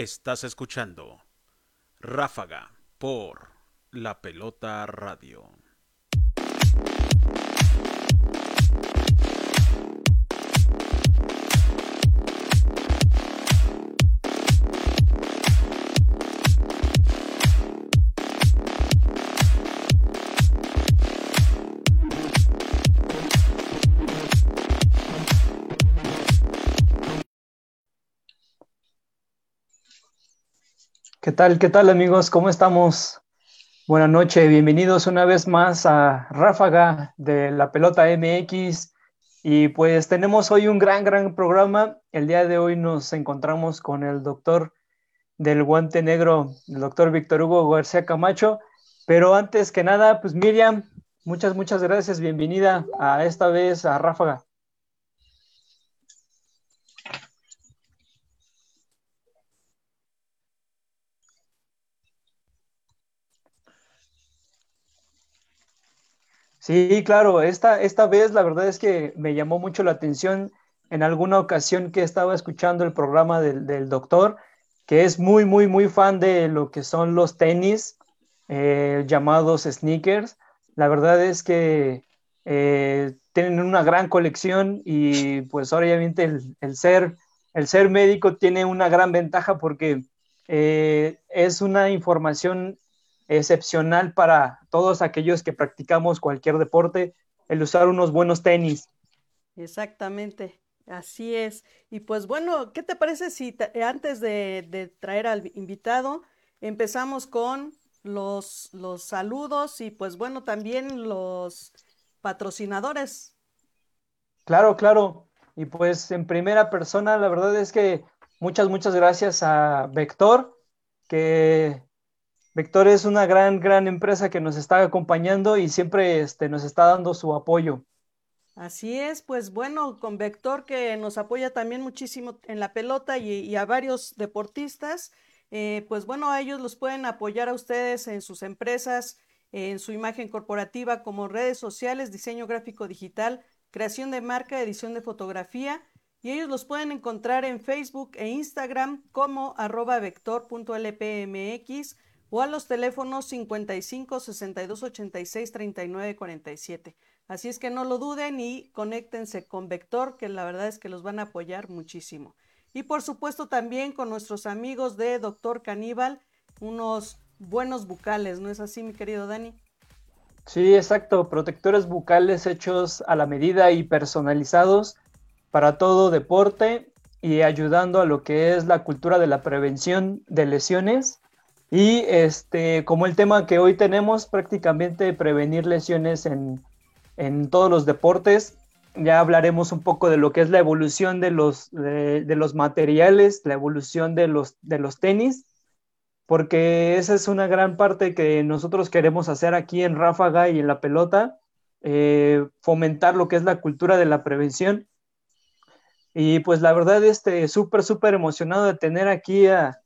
Estás escuchando Ráfaga por La Pelota Radio. ¿Qué tal? ¿Qué tal amigos? ¿Cómo estamos? Buenas noches, bienvenidos una vez más a Ráfaga de la Pelota MX. Y pues tenemos hoy un gran, gran programa. El día de hoy nos encontramos con el doctor del guante negro, el doctor Víctor Hugo García Camacho. Pero antes que nada, pues Miriam, muchas, muchas gracias. Bienvenida a esta vez a Ráfaga. Sí, claro, esta, esta vez la verdad es que me llamó mucho la atención en alguna ocasión que estaba escuchando el programa del, doctor, que es muy, muy, muy fan de lo que son los tenis eh, llamados sneakers. La verdad es que eh, tienen una gran colección y pues obviamente el, ser, el ser médico tiene una gran ventaja porque eh, es una información excepcional para todos aquellos que practicamos cualquier deporte, el usar unos buenos tenis. Exactamente, así es. Y pues bueno, ¿qué te parece si antes de, traer al invitado empezamos con los, los saludos y pues bueno, también los patrocinadores? Claro, claro. Y pues en primera persona, la verdad es que muchas, muchas gracias a Vector, que Vector es una gran, gran empresa que nos está acompañando y siempre este, nos está dando su apoyo. Así es, pues bueno, con Vector que nos apoya también muchísimo en la pelota y, a varios deportistas, eh, pues bueno, a ellos los pueden apoyar a ustedes en sus empresas, en su imagen corporativa como redes sociales, diseño gráfico digital, creación de marca, edición de fotografía, y ellos los pueden encontrar en Facebook e Instagram como arroba vector.lpmx o a los teléfonos 55 62 86 39 47. Así es que no lo duden y conéctense con Vector, que la verdad es que los van a apoyar muchísimo. Y por supuesto también con nuestros amigos de Doctor Caníbal, unos buenos bucales, ¿no es así, mi querido Dani? Sí, exacto, protectores bucales hechos a la medida y personalizados para todo deporte y ayudando a lo que es la cultura de la prevención de lesiones y este, como el tema que hoy tenemos, prácticamente prevenir lesiones en, todos los deportes, ya hablaremos un poco de lo que es la evolución de los, de, los materiales, la evolución de los, de los tenis, porque esa es una gran parte que nosotros queremos hacer aquí en Ráfaga y en la pelota, eh, fomentar lo que es la cultura de la prevención. Y pues la verdad, este, súper, súper emocionado de tener aquí a,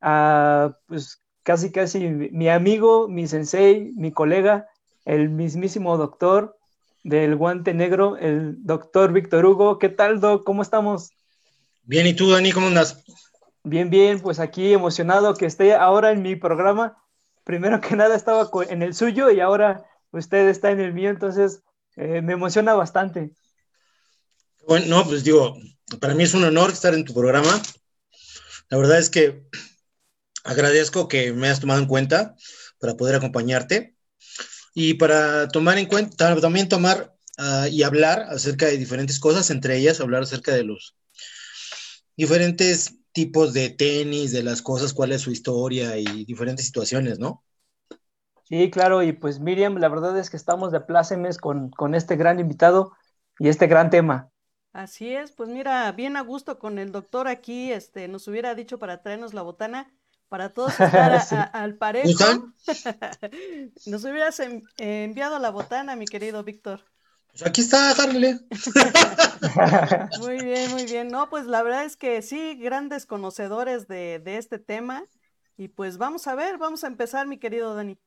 a pues, casi casi mi amigo, mi sensei, mi colega, el mismísimo doctor del guante negro, el doctor Víctor Hugo. ¿Qué tal, Doc? ¿Cómo estamos? Bien, ¿y tú, Dani, cómo andas? Bien, bien, pues aquí emocionado que esté ahora en mi programa. Primero que nada estaba en el suyo y ahora usted está en el mío, entonces eh, me emociona bastante. Bueno, no, pues digo, para mí es un honor estar en tu programa. La verdad es que agradezco que me hayas tomado en cuenta para poder acompañarte y para tomar en cuenta, también tomar ah, y hablar acerca de diferentes cosas, entre ellas hablar acerca de los diferentes tipos de tenis, de las cosas, cuál es su historia y diferentes situaciones, ¿no? Sí, claro, y pues Miriam, la verdad es que estamos de plácemes con, con este gran invitado y este gran tema. Así es, pues mira, bien a gusto con el doctor aquí, este, nos hubiera dicho para traernos la botana, para todos estar al parejo. Nos hubieras enviado la botana, mi querido Víctor. Pues aquí está, Harley. muy bien, muy bien. No, pues la verdad es que sí, grandes conocedores de, este tema. Y pues vamos a ver, vamos a empezar, mi querido Dani.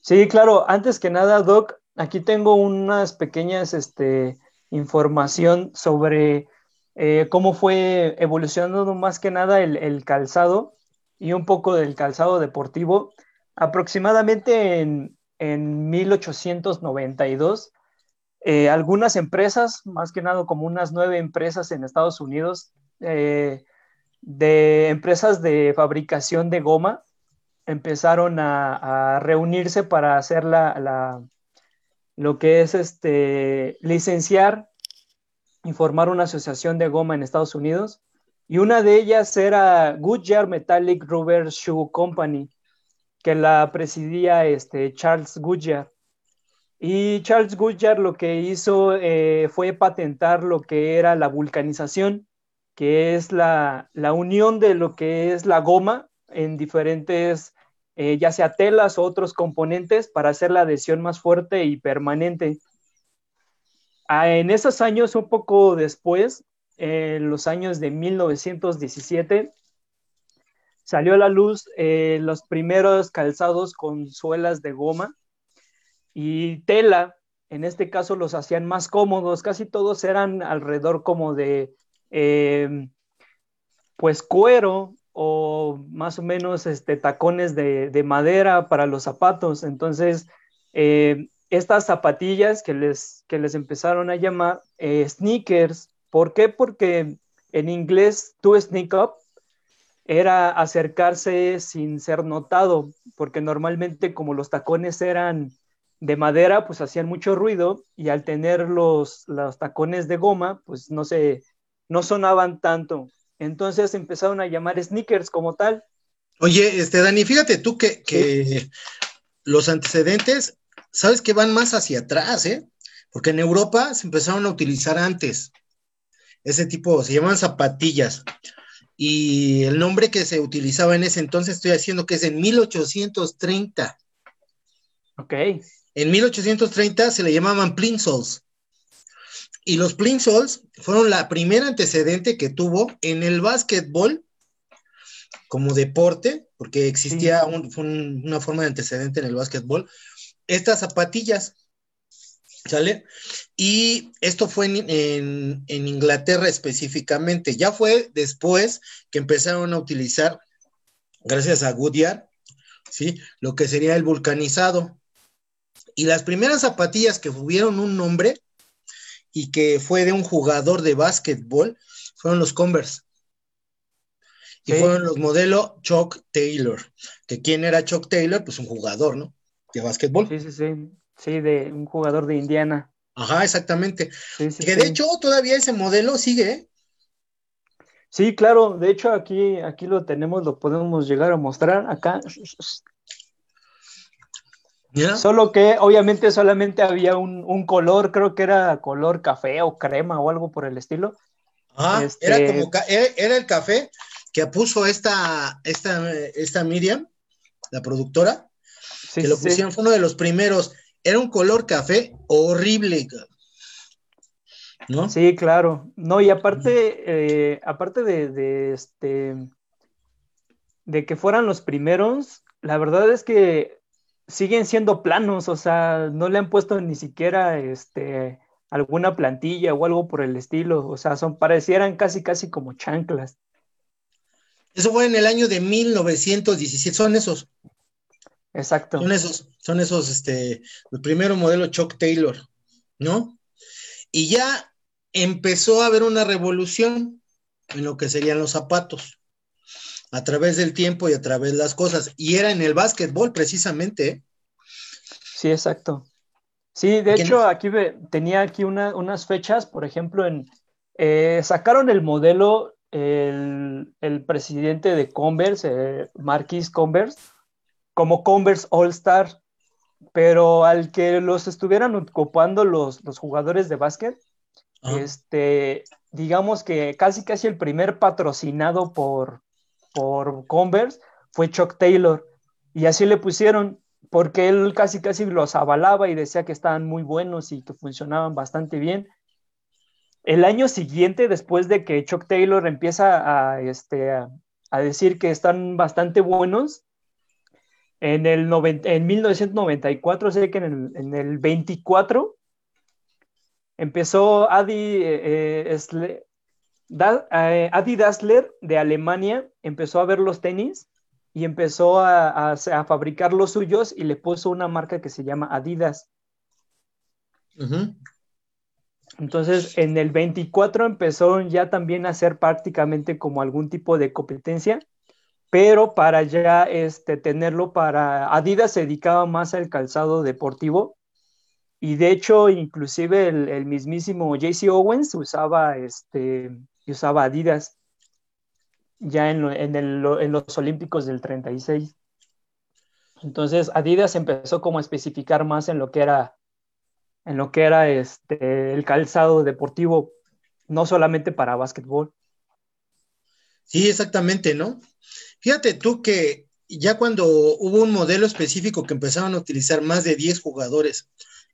Sí, claro. Antes que nada, Doc, aquí tengo unas pequeñas este, información sobre eh, cómo fue evolucionando más que nada el, calzado y un poco del calzado deportivo. Aproximadamente en, 1892, eh, algunas empresas, más que nada como unas nueve empresas en Estados Unidos, eh, de empresas de fabricación de goma, empezaron a, reunirse para hacer la, lo que es este, licenciar y formar una asociación de goma en Estados Unidos. Y una de ellas era Goodyear Metallic Rubber Shoe Company, que la presidía este, Charles Goodyear. Y Charles Goodyear lo que hizo eh, fue patentar lo que era la vulcanización, que es la, la, unión de lo que es la goma en diferentes, eh, ya sea telas o otros componentes, para hacer la adhesión más fuerte y permanente. Ah, en esos años, un poco después, en los años de 1917, salió a la luz eh, los primeros calzados con suelas de goma y tela. En este caso los hacían más cómodos, casi todos eran alrededor como de eh, pues cuero o más o menos este, tacones de, madera para los zapatos. Entonces, eh, estas zapatillas que les, que les empezaron a llamar eh, sneakers. ¿Por qué? Porque en inglés to sneak up era acercarse sin ser notado, porque normalmente como los tacones eran de madera, pues hacían mucho ruido y al tener los, los tacones de goma, pues no se, no sonaban tanto. Entonces empezaron a llamar sneakers como tal. Oye, este Dani, fíjate tú que, que los antecedentes sabes que van más hacia atrás, ¿eh? Porque en Europa se empezaron a utilizar antes. Ese tipo, se llaman zapatillas. Y el nombre que se utilizaba en ese entonces, estoy haciendo que es en 1830. Ok. En 1830 se le llamaban plinsolls. Y los plinsolls fueron la primera antecedente que tuvo en el básquetbol como deporte, porque existía una forma de antecedente en el básquetbol, estas zapatillas, ¿sale? Y esto fue en, Inglaterra específicamente. Ya fue después que empezaron a utilizar, gracias a Goodyear, ¿sí? Lo que sería el vulcanizado. Y las primeras zapatillas que tuvieron un nombre y que fue de un jugador de básquetbol fueron los Converse. Y fueron los modelos Chuck Taylor. Que quién era Chuck Taylor? Pues un jugador, ¿no? de básquetbol. Sí, sí, sí. Sí, de un jugador de Indiana. Ajá, exactamente. que de hecho todavía ese modelo sigue. ¿eh? Sí, claro. De hecho aquí, aquí lo tenemos, lo podemos llegar a mostrar acá. Solo que obviamente solamente había un, color, creo que era color café o crema o algo por el estilo. Ah, era este como era, el café que puso esta, esta, esta Miriam, la productora, que lo pusieron, fue uno de los primeros. Era un color café horrible. ¿No? Sí, claro. No, y aparte, eh, aparte de, este de que fueran los primeros, la verdad es que siguen siendo planos, o sea, no le han puesto ni siquiera este alguna plantilla o algo por el estilo, o sea, son parecieran casi casi como chanclas. Eso fue en el año de 1917, son esos. Exacto. Son esos, son esos, este, el primero modelo Chuck Taylor, ¿no? Y ya empezó a haber una revolución en lo que serían los zapatos, a través del tiempo y a través de las cosas. Y era en el básquetbol, precisamente. ¿eh? Sí, exacto. Sí, de hecho, aquí tenía aquí unas fechas, por ejemplo, en eh, sacaron el modelo el, presidente de Converse, eh, Marquis Converse, como Converse All Star, pero al que los estuvieran ocupando los, los jugadores de básquet, este, digamos que casi casi el primer patrocinado por, por Converse fue Chuck Taylor, y así le pusieron, porque él casi casi los avalaba y decía que estaban muy buenos y que funcionaban bastante bien. El año siguiente, después de que Chuck Taylor empieza a, este, a decir que están bastante buenos, en, el en 1994, sé que en el, en el 24 empezó Adi, eh, eh, Adi Dassler de Alemania empezó a ver los tenis y empezó a, fabricar los suyos y le puso una marca que se llama Adidas. Entonces, en el 24 empezó ya también a hacer prácticamente como algún tipo de competencia, pero para ya este, tenerlo para Adidas se dedicaba más al calzado deportivo y de hecho inclusive el, mismísimo JC Owens usaba, este, usaba Adidas ya en, en los Olímpicos del 36. Entonces Adidas empezó como a especificar más en lo que era en lo que era este, el calzado deportivo, no solamente para básquetbol. Sí, exactamente, ¿no? Fíjate tú que ya cuando hubo un modelo específico que empezaron a utilizar más de 10 jugadores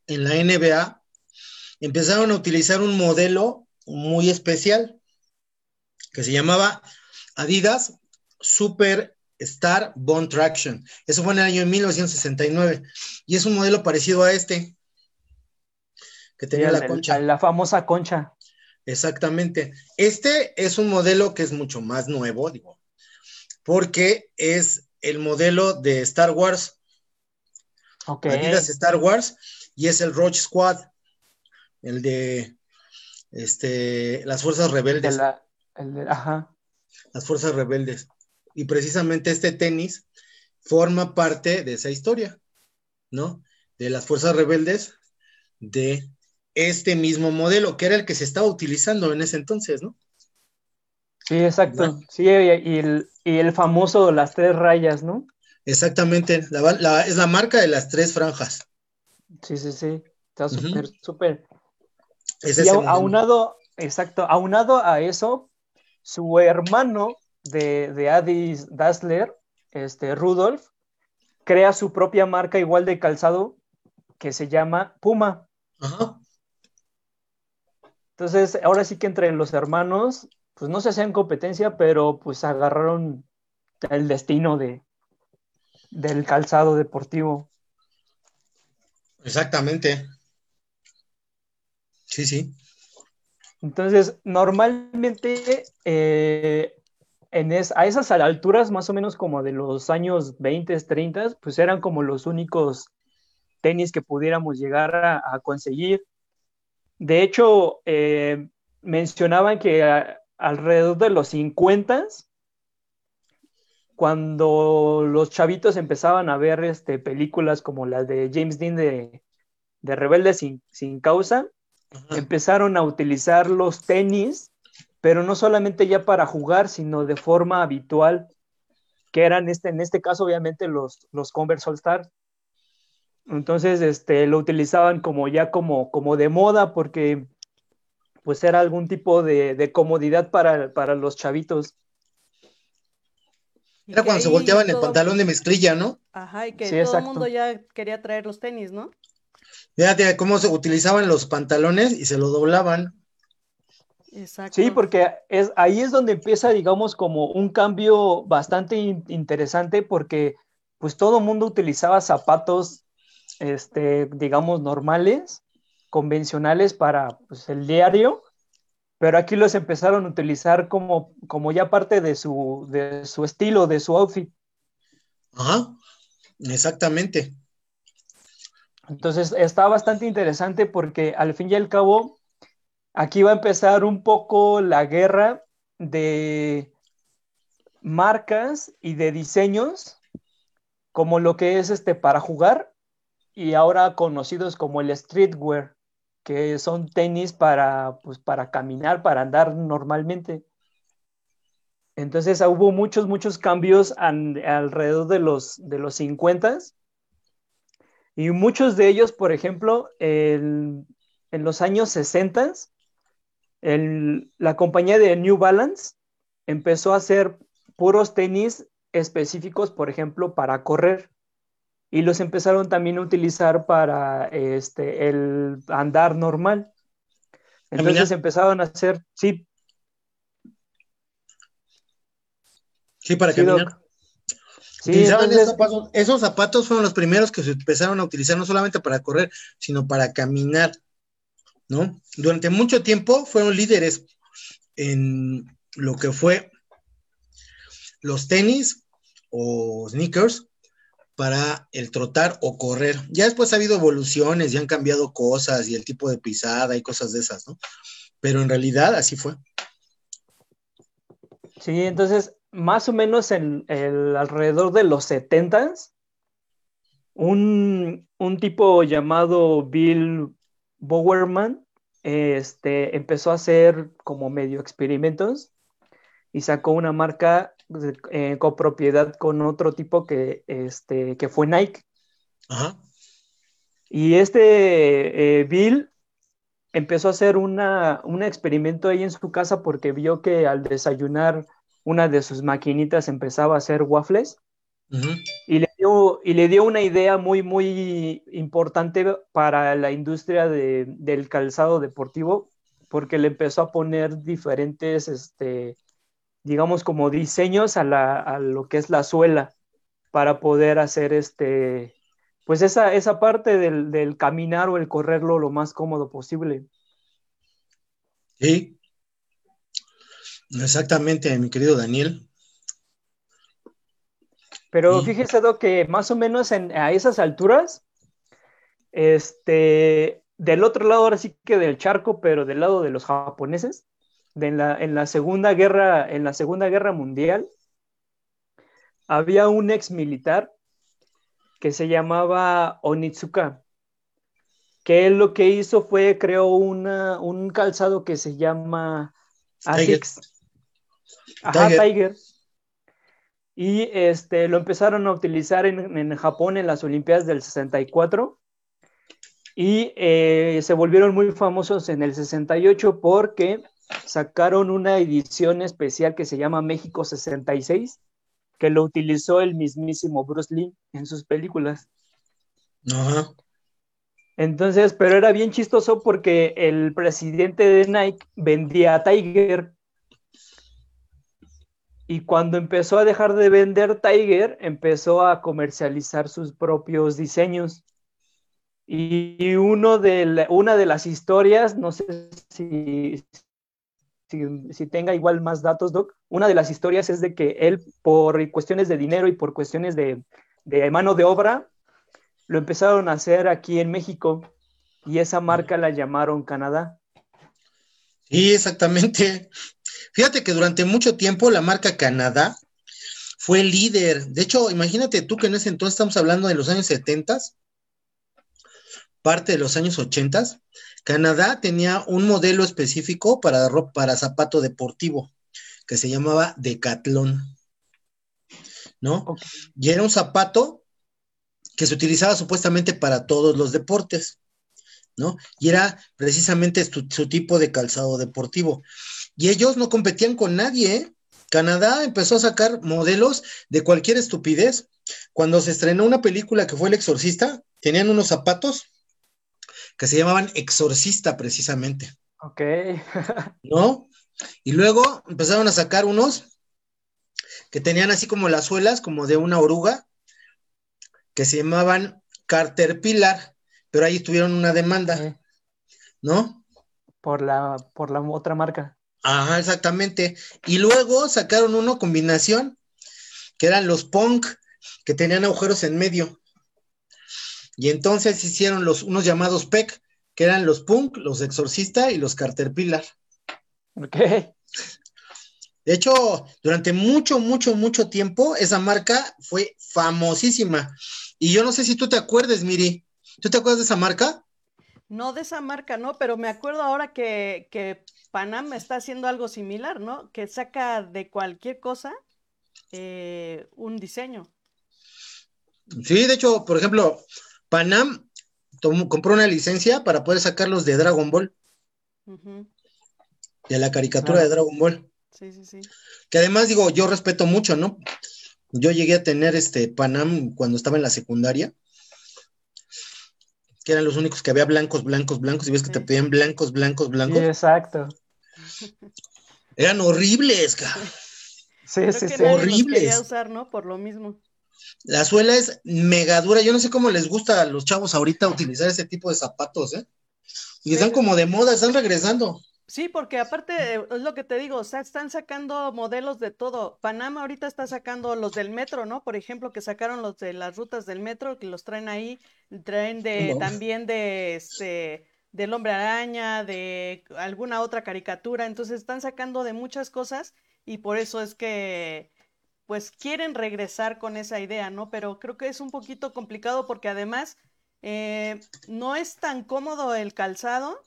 en la NBA, empezaron a utilizar un modelo muy especial que se llamaba Adidas Super Star Bond Traction. Eso fue en el año 1969 y es un modelo parecido a este que tenía la concha. La famosa concha. Exactamente. Este es un modelo que es mucho más nuevo, digo, porque es el modelo de Star Wars. Ok. Adidas Star Wars y es el Roach Squad, el de este, las fuerzas rebeldes. ajá. Las fuerzas rebeldes. Y precisamente este tenis forma parte de esa historia, ¿no? De las fuerzas rebeldes de este mismo modelo, que era el que se estaba utilizando en ese entonces, ¿no? Sí, exacto. Sí, y el, famoso las tres rayas, ¿no? Exactamente, es la marca de las tres franjas. Sí, sí, sí, está súper, súper. Y aunado, exacto, aunado a eso, su hermano de, de Addis Dassler, este, Rudolf, crea su propia marca igual de calzado que se llama Puma. Ajá. Entonces, ahora sí que entre los hermanos, pues no se hacían competencia, pero pues agarraron el destino de, del calzado deportivo. Exactamente. Sí, sí. Entonces, normalmente eh, en a esas alturas, más o menos como de los años 20, 30, pues eran como los únicos tenis que pudiéramos llegar a conseguir. De hecho, eh, mencionaban que alrededor de los 50, cuando los chavitos empezaban a ver este, películas como las de James Dean de, de Rebelde sin, causa, empezaron a utilizar los tenis, pero no solamente ya para jugar, sino de forma habitual, que eran este, en este caso obviamente los, los Converse All Star. Entonces, este, lo utilizaban como ya como, como de moda porque pues era algún tipo de, comodidad para, los chavitos. Era cuando se volteaban el pantalón de mezclilla, ¿no? Ajá, y que todo el mundo ya quería traer los tenis, ¿no? Fíjate cómo se utilizaban los pantalones y se lo doblaban. Exacto. Sí, porque es, ahí es donde empieza, digamos, como un cambio bastante interesante porque pues todo el mundo utilizaba zapatos este, digamos, normales, convencionales para pues, el diario, pero aquí los empezaron a utilizar como, como ya parte de su, de su estilo, de su outfit. Ajá, exactamente. Entonces está bastante interesante porque al fin y al cabo aquí va a empezar un poco la guerra de marcas y de diseños como lo que es este para jugar y ahora conocidos como el streetwear, que son tenis para, pues, para caminar, para andar normalmente. Entonces hubo muchos, muchos cambios alrededor de los, de los 50 y muchos de ellos, por ejemplo, en los años 60, la compañía de New Balance empezó a hacer puros tenis específicos, por ejemplo, para correr y los empezaron también a utilizar para este, el andar normal. Entonces empezaron a hacer, sí. Sí, para caminar. Sí, esos, zapatos, esos zapatos fueron los primeros que se empezaron a utilizar no solamente para correr, sino para caminar, ¿no? Durante mucho tiempo fueron líderes en lo que fue los tenis o sneakers para el trotar o correr. Ya después ha habido evoluciones, ya han cambiado cosas y el tipo de pisada y cosas de esas, ¿no? Pero en realidad así fue. Sí, entonces, más o menos en el, alrededor de los 70 un, un tipo llamado Bill Bowerman este, empezó a hacer como medio experimentos y sacó una marca eh, copropiedad con otro tipo que, este, que fue Nike. Y este eh, Bill empezó a hacer una, un experimento ahí en su casa porque vio que al desayunar una de sus maquinitas empezaba a hacer waffles. y, le dio, y le dio una idea muy, muy importante para la industria del calzado deportivo, porque le empezó a poner diferentes este, digamos, como diseños a, lo que es la suela para poder hacer este, pues esa, esa parte del, caminar o el correrlo lo más cómodo posible. Sí, exactamente, mi querido Daniel. Pero fíjese, que más o menos a esas alturas, este, del otro lado ahora sí que del charco, pero del lado de los japoneses, en, la, Segunda Guerra, en la Segunda Guerra Mundial, había un ex militar que se llamaba Onitsuka, que él lo que hizo fue creó un calzado que se llama Asics. Ajá, Tiger. Y este, lo empezaron a utilizar en, Japón en las Olimpiadas del 64 y eh, se volvieron muy famosos en el 68 porque sacaron una edición especial que se llama México 66, que lo utilizó el mismísimo Bruce Lee en sus películas. Ajá. Entonces, pero era bien chistoso porque el presidente de Nike vendía a Tiger. Y cuando empezó a dejar de vender Tiger, empezó a comercializar sus propios diseños. Y uno de una de las historias, no sé si, si, tenga igual más datos, Doc, una de las historias es de que él, por cuestiones de dinero y por cuestiones de, mano de obra, lo empezaron a hacer aquí en México y esa marca la llamaron Canadá. Sí, exactamente. Fíjate que durante mucho tiempo la marca Canadá fue líder. De hecho, imagínate tú que en ese entonces estamos hablando de los años 70, parte de los años 80, Canadá tenía un modelo específico para, para zapato deportivo que se llamaba Decathlon, ¿no? Y era un zapato que se utilizaba supuestamente para todos los deportes, ¿no? Y era precisamente su, tipo de calzado deportivo. Y ellos no competían con nadie, ¿eh? Canadá empezó a sacar modelos de cualquier estupidez. Cuando se estrenó una película que fue El Exorcista, tenían unos zapatos que se llamaban Exorcista precisamente. Ok. ¿No? Y luego empezaron a sacar unos que tenían así como las suelas, como de una oruga, que se llamaban Pilar, pero ahí tuvieron una demanda, ¿no? Por la, por la otra marca. Ajá, exactamente. Y luego sacaron una combinación, que eran los punk, que tenían agujeros en medio. Y entonces hicieron los, unos llamados PEC, que eran los Punk, los Exorcista y los Caterpillar. Ok. De hecho, durante mucho, mucho, mucho tiempo, esa marca fue famosísima. Y yo no sé si tú te acuerdes, Miri. ¿Tú te acuerdas de esa marca? No de esa marca, no, pero me acuerdo ahora que, que Panam está haciendo algo similar, ¿no? Que saca de cualquier cosa eh, un diseño. Sí, de hecho, por ejemplo, Panam compró una licencia para poder sacarlos de Dragon Ball. De la caricatura de Dragon Ball. Sí, sí, sí. Que además digo, yo respeto mucho, ¿no? Yo llegué a tener este Panam cuando estaba en la secundaria. Que eran los únicos que había blancos, blancos, blancos. Y ves que te pedían blancos, blancos, blancos. Sí, exacto. Eran horribles, Sí, sí, sí. Horribles. usar, ¿no? Por lo mismo. La suela es mega dura. Yo no sé cómo les gusta a los chavos ahorita utilizar ese tipo de zapatos, ¿eh? Y están como de moda, están regresando. Sí, porque aparte, eh, es lo que te digo, o sea, están sacando modelos de todo. Panamá ahorita está sacando los del metro, ¿no? Por ejemplo, que sacaron los de las rutas del metro, que los traen ahí, traen de también de este del hombre araña, de alguna otra caricatura, entonces están sacando de muchas cosas y por eso es que pues quieren regresar con esa idea, ¿no? Pero creo que es un poquito complicado porque además eh, no es tan cómodo el calzado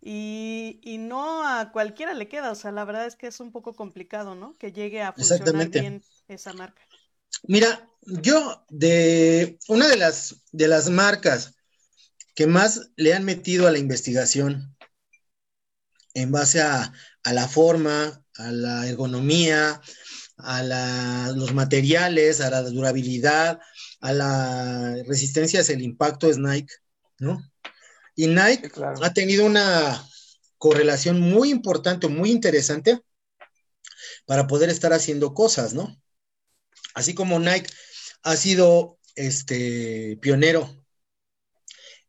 y, y, no a cualquiera le queda, o sea, la verdad es que es un poco complicado, ¿no? Que llegue a funcionar bien esa marca. Mira, yo de una de las de las marcas que más le han metido a la investigación en base a, a la forma, a la ergonomía, a la, los materiales, a la durabilidad, a la resistencia hacia el impacto es Nike, ¿no? Y Nike ha tenido una correlación muy importante, muy interesante para poder estar haciendo cosas, ¿no? Así como Nike ha sido este pionero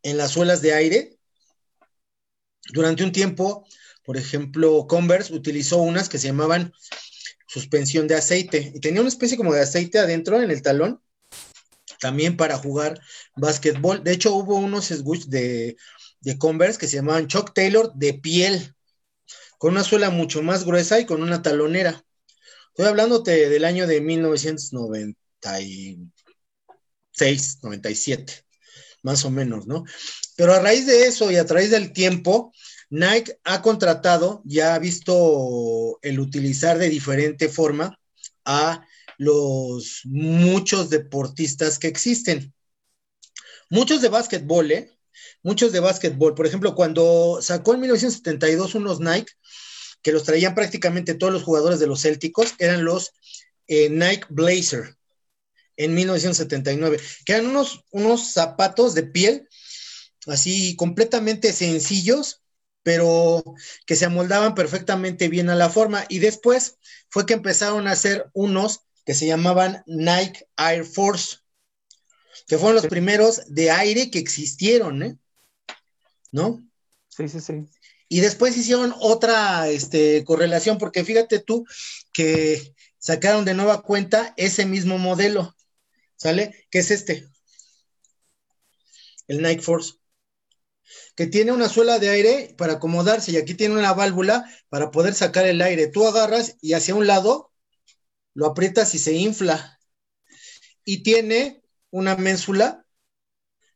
en las suelas de aire, durante un tiempo, por ejemplo, Converse utilizó unas que se llamaban suspensión de aceite y tenía una especie como de aceite adentro en el talón también para jugar básquetbol. De hecho, hubo unos switch de de Converse que se llamaban Chuck Taylor de piel, con una suela mucho más gruesa y con una talonera. Estoy hablándote del año de 1996, 97, más o menos, ¿no? Pero a raíz de eso y a través del tiempo, Nike ha contratado, ya ha visto el utilizar de diferente forma a los muchos deportistas que existen. Muchos de básquetbol, ¿eh? muchos de básquetbol. Por ejemplo, cuando sacó en 1972 unos Nike, que los traían prácticamente todos los jugadores de los Célticos, eran los eh, Nike Blazer en 1979, que eran unos, unos zapatos de piel así completamente sencillos, pero que se amoldaban perfectamente bien a la forma. Y después fue que empezaron a hacer unos que se llamaban Nike Air Force, que fueron los primeros de aire que existieron, ¿eh? ¿no? Sí, sí, sí. Y después hicieron otra este, correlación, porque fíjate tú que sacaron de nueva cuenta ese mismo modelo, ¿sale? Que es este, el Nike Force, que tiene una suela de aire para acomodarse y aquí tiene una válvula para poder sacar el aire. Tú agarras y hacia un lado lo aprietas y se infla. Y tiene una ménsula,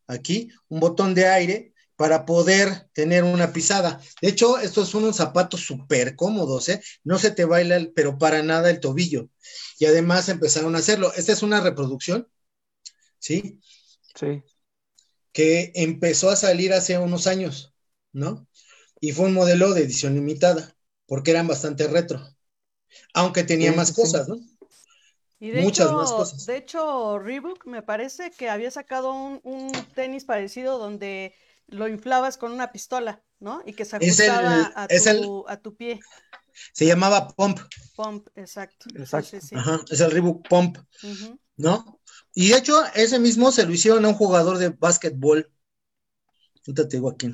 aquí, un botón de aire para poder tener una pisada. De hecho, estos son unos zapatos súper cómodos, ¿eh? No se te baila, pero para nada el tobillo. Y además empezaron a hacerlo. Esta es una reproducción, ¿sí? Sí. Que empezó a salir hace unos años, ¿no? Y fue un modelo de edición limitada, porque eran bastante retro. Aunque tenía más cosas, ¿no? Y de Muchas hecho, más cosas. De hecho, Reebok me parece que había sacado un, un tenis parecido donde lo inflabas con una pistola, ¿no? Y que se ajustaba a, tu, a, tu, pie. Se llamaba Pump. Pump, exacto. Exacto. Ajá, es el Reebok Pump, ¿no? Y de hecho, ese mismo se lo hicieron a un jugador de básquetbol. Ahorita te digo aquí.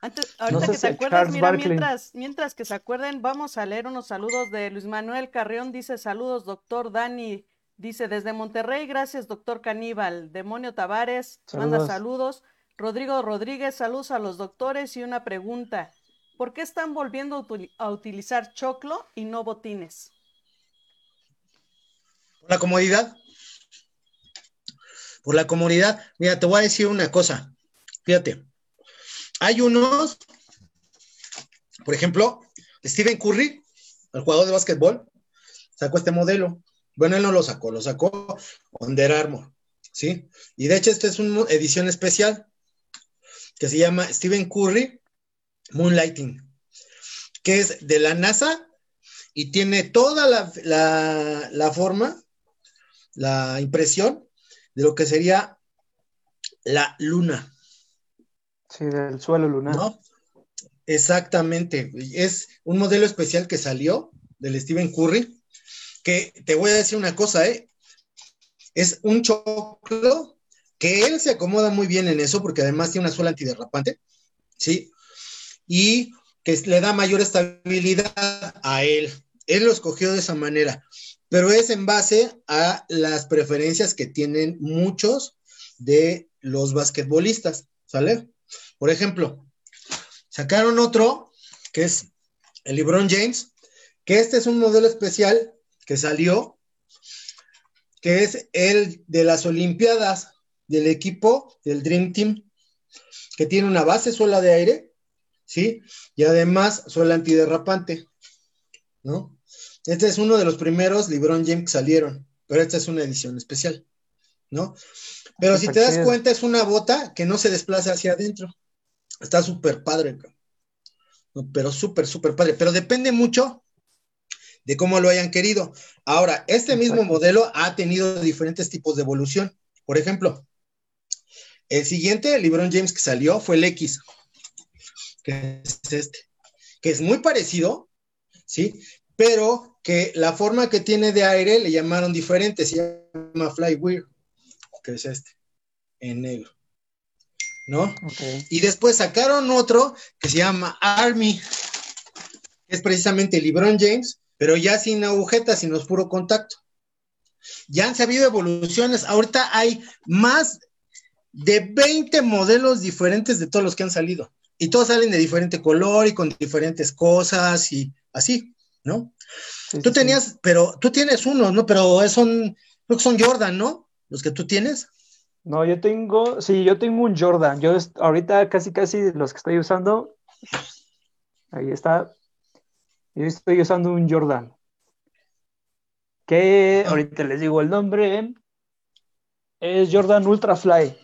Antes, ahorita que se acuerdan, mira, mientras, mientras que se acuerden, vamos a leer unos saludos de Luis Manuel Carrión. Dice, saludos, doctor Dani. Dice, desde Monterrey, gracias, doctor Caníbal. Demonio Tavares, manda saludos. Rodrigo Rodríguez, saludos a los doctores y una pregunta. ¿Por qué están volviendo a utilizar choclo y no botines? La comodidad. Por la comodidad. Mira, te voy a decir una cosa. Fíjate. Hay unos, por ejemplo, Stephen Curry, el jugador de básquetbol, sacó este modelo. Bueno, él no lo sacó, lo sacó Under Armour, ¿sí? Y de hecho, esta es una edición especial que se llama Stephen Curry Moonlighting, que es de la NASA y tiene toda la, forma, la impresión de lo que sería la luna. Sí, del suelo lunar. ¿No? Exactamente. Es un modelo especial que salió del Stephen Curry, que te voy a decir una cosa, ¿eh? Es un choclo que él se acomoda muy bien en eso, porque además tiene una suela antiderrapante, ¿sí? Y que le da mayor estabilidad a él. Él lo escogió de esa manera, pero es en base a las preferencias que tienen muchos de los basquetbolistas, ¿sale? Por ejemplo, sacaron otro que es el LeBron James, que este es un modelo especial que salió, que es el de las Olimpiadas del equipo del Dream Team, que tiene una base suela de aire, ¿sí? Y además suela antiderrapante, ¿no? Este es uno de los primeros LeBron James que salieron, pero esta es una edición especial, ¿no? Pero si te das cuenta, es una bota que no se desplaza hacia adentro. Está súper padre, pero súper, súper padre. Pero depende mucho de cómo lo hayan querido. Ahora, este mismo modelo ha tenido diferentes tipos de evolución. Por ejemplo, el siguiente LeBron James que salió fue el X, que es este, que es muy parecido, ¿sí? Pero que la forma que tiene de aire le llamaron diferente, se llama Flywheel, que es este, en negro. ¿No? Y después sacaron otro que se llama Army, que es precisamente LeBron James, pero ya sin agujetas, sino es puro contacto. Ya han sabido evoluciones. Ahorita hay más de 20 modelos diferentes de todos los que han salido. Y todos salen de diferente color y con diferentes cosas y así, ¿no? tú tenías, pero tú tienes uno, ¿no? Pero son, creo que son Jordan, ¿no? Los que tú tienes. No, yo tengo, sí, yo tengo un Jordan. Yo ahorita casi, casi los que estoy usando, ahí está. Yo estoy usando un Jordan. Que ahorita les digo el nombre. Es Jordan Ultra Fly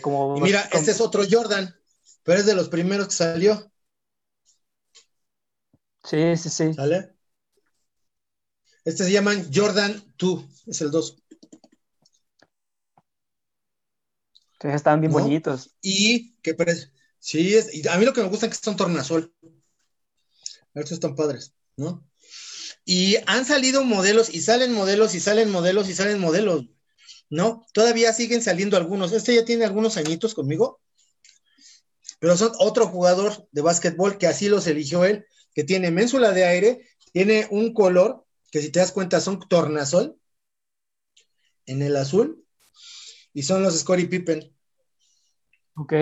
como... mira, este es otro Jordan, pero es de los primeros que salió. Sí, sí, sí. ¿Sale? Este se llaman Jordan 2, es el 2. están bien bonitos. Y que sí, es, y a mí lo que me gusta es que son tornasol. Estos están padres, ¿no? Y han salido modelos y salen modelos y salen modelos y salen modelos. ¿no? Todavía siguen saliendo algunos. Este ya tiene algunos añitos conmigo, pero son otro jugador de básquetbol que así los eligió él, que tiene ménsula de aire, tiene un color que si te das cuenta son tornasol en el azul y son los Scottie Pippen. Ok.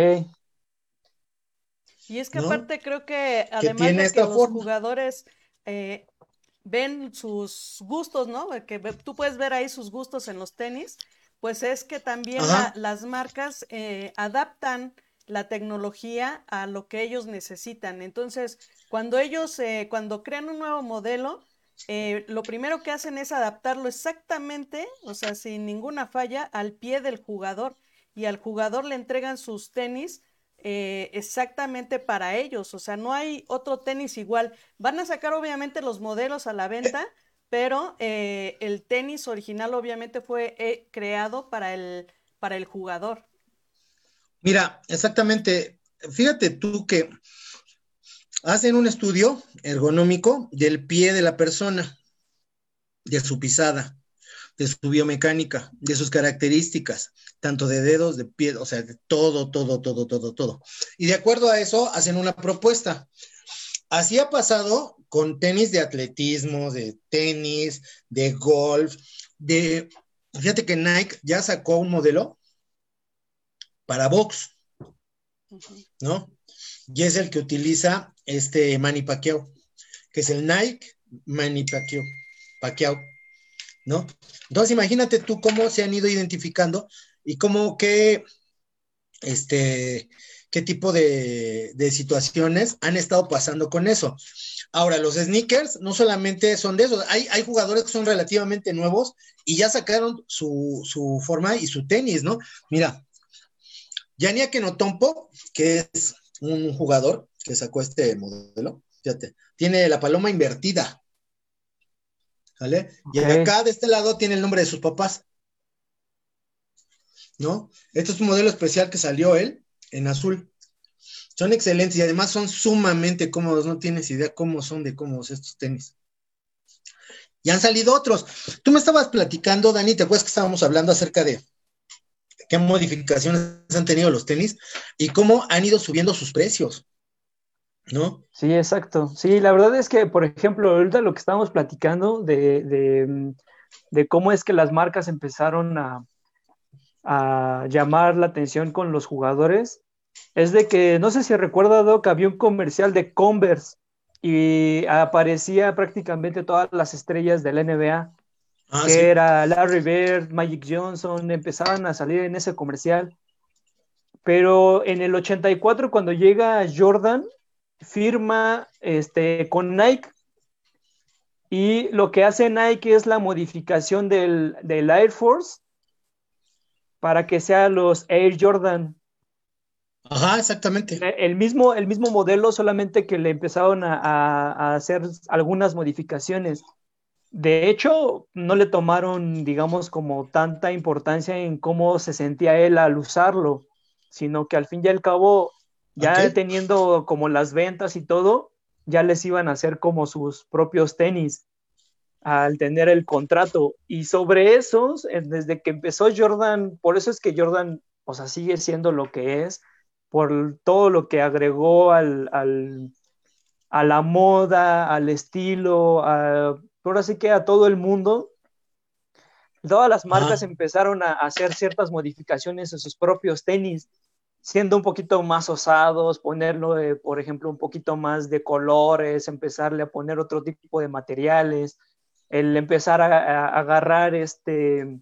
Y es que aparte creo que además de que los jugadores eh, ven sus gustos, ¿no? Que tú puedes ver ahí sus gustos en los tenis pues es que también las marcas eh, adaptan la tecnología a lo que ellos necesitan. Entonces, cuando ellos, eh, cuando crean un nuevo modelo, eh, lo primero que hacen es adaptarlo exactamente, o sea, sin ninguna falla, al pie del jugador. Y al jugador le entregan sus tenis exactamente para ellos. O sea, no hay otro tenis igual. Van a sacar obviamente los modelos a la venta pero eh, el tenis original obviamente fue eh, creado para el, para el jugador. Mira, exactamente. Fíjate tú que hacen un estudio ergonómico del pie de la persona, de su pisada, de su biomecánica, de sus características, tanto de dedos, de pie, o sea, de todo, todo, todo, todo, todo. Y de acuerdo a eso, hacen una propuesta. Así ha pasado con tenis de atletismo, de tenis, de golf, de... Fíjate que Nike ya sacó un modelo para box, ¿no? Y es el que utiliza este Manny Pacquiao, que es el Nike Manny Pacquiao, Pacquiao, ¿no? Entonces imagínate tú cómo se han ido identificando y cómo que, este, qué tipo de, situaciones han estado pasando con eso. Ahora, los sneakers no solamente son de esos, hay, hay jugadores que son relativamente nuevos y ya sacaron su, su forma y su tenis, ¿no? Mira, Yania Kenotompo, que es un jugador que sacó este modelo, fíjate, tiene la paloma invertida. ¿Vale? Y acá de este lado tiene el nombre de sus papás. ¿No? Este es un modelo especial que salió él en azul. Son excelentes y además son sumamente cómodos. No tienes idea cómo son de cómodos estos tenis. Y han salido otros. Tú me estabas platicando, Dani, ¿te acuerdas que estábamos hablando acerca de qué modificaciones han tenido los tenis y cómo han ido subiendo sus precios? ¿no? Sí, exacto. Sí, la verdad es que, por ejemplo, ahorita lo que estábamos platicando de, de, de cómo es que las marcas empezaron a, llamar la atención con los jugadores, es de que, no sé si recuerda, Doc, había un comercial de Converse y aparecía prácticamente todas las estrellas del NBA, ah, que era Larry Bird, Magic Johnson, empezaban a salir en ese comercial. Pero en el 84, cuando llega Jordan, firma este, con Nike y lo que hace Nike es la modificación del, Air Force para que sean los Air Jordan. Ajá, exactamente. El mismo, el mismo modelo, solamente que le empezaron a, a, hacer algunas modificaciones. De hecho, no le tomaron, digamos, como tanta importancia en cómo se sentía él al usarlo, sino que al fin y al cabo ya teniendo como las ventas y todo, ya les iban a hacer como sus propios tenis al tener el contrato. Y sobre esos, eh, desde que empezó Jordan, por eso es que Jordan, o sea, sigue siendo lo que es, por todo lo que agregó al, a la moda, al estilo, a, ahora sí que a todo el mundo. Todas las marcas empezaron a hacer ciertas modificaciones en sus propios tenis siendo un poquito más osados, ponerlo, por ejemplo, un poquito más de colores, empezarle a poner otro tipo de materiales, el empezar a, agarrar este,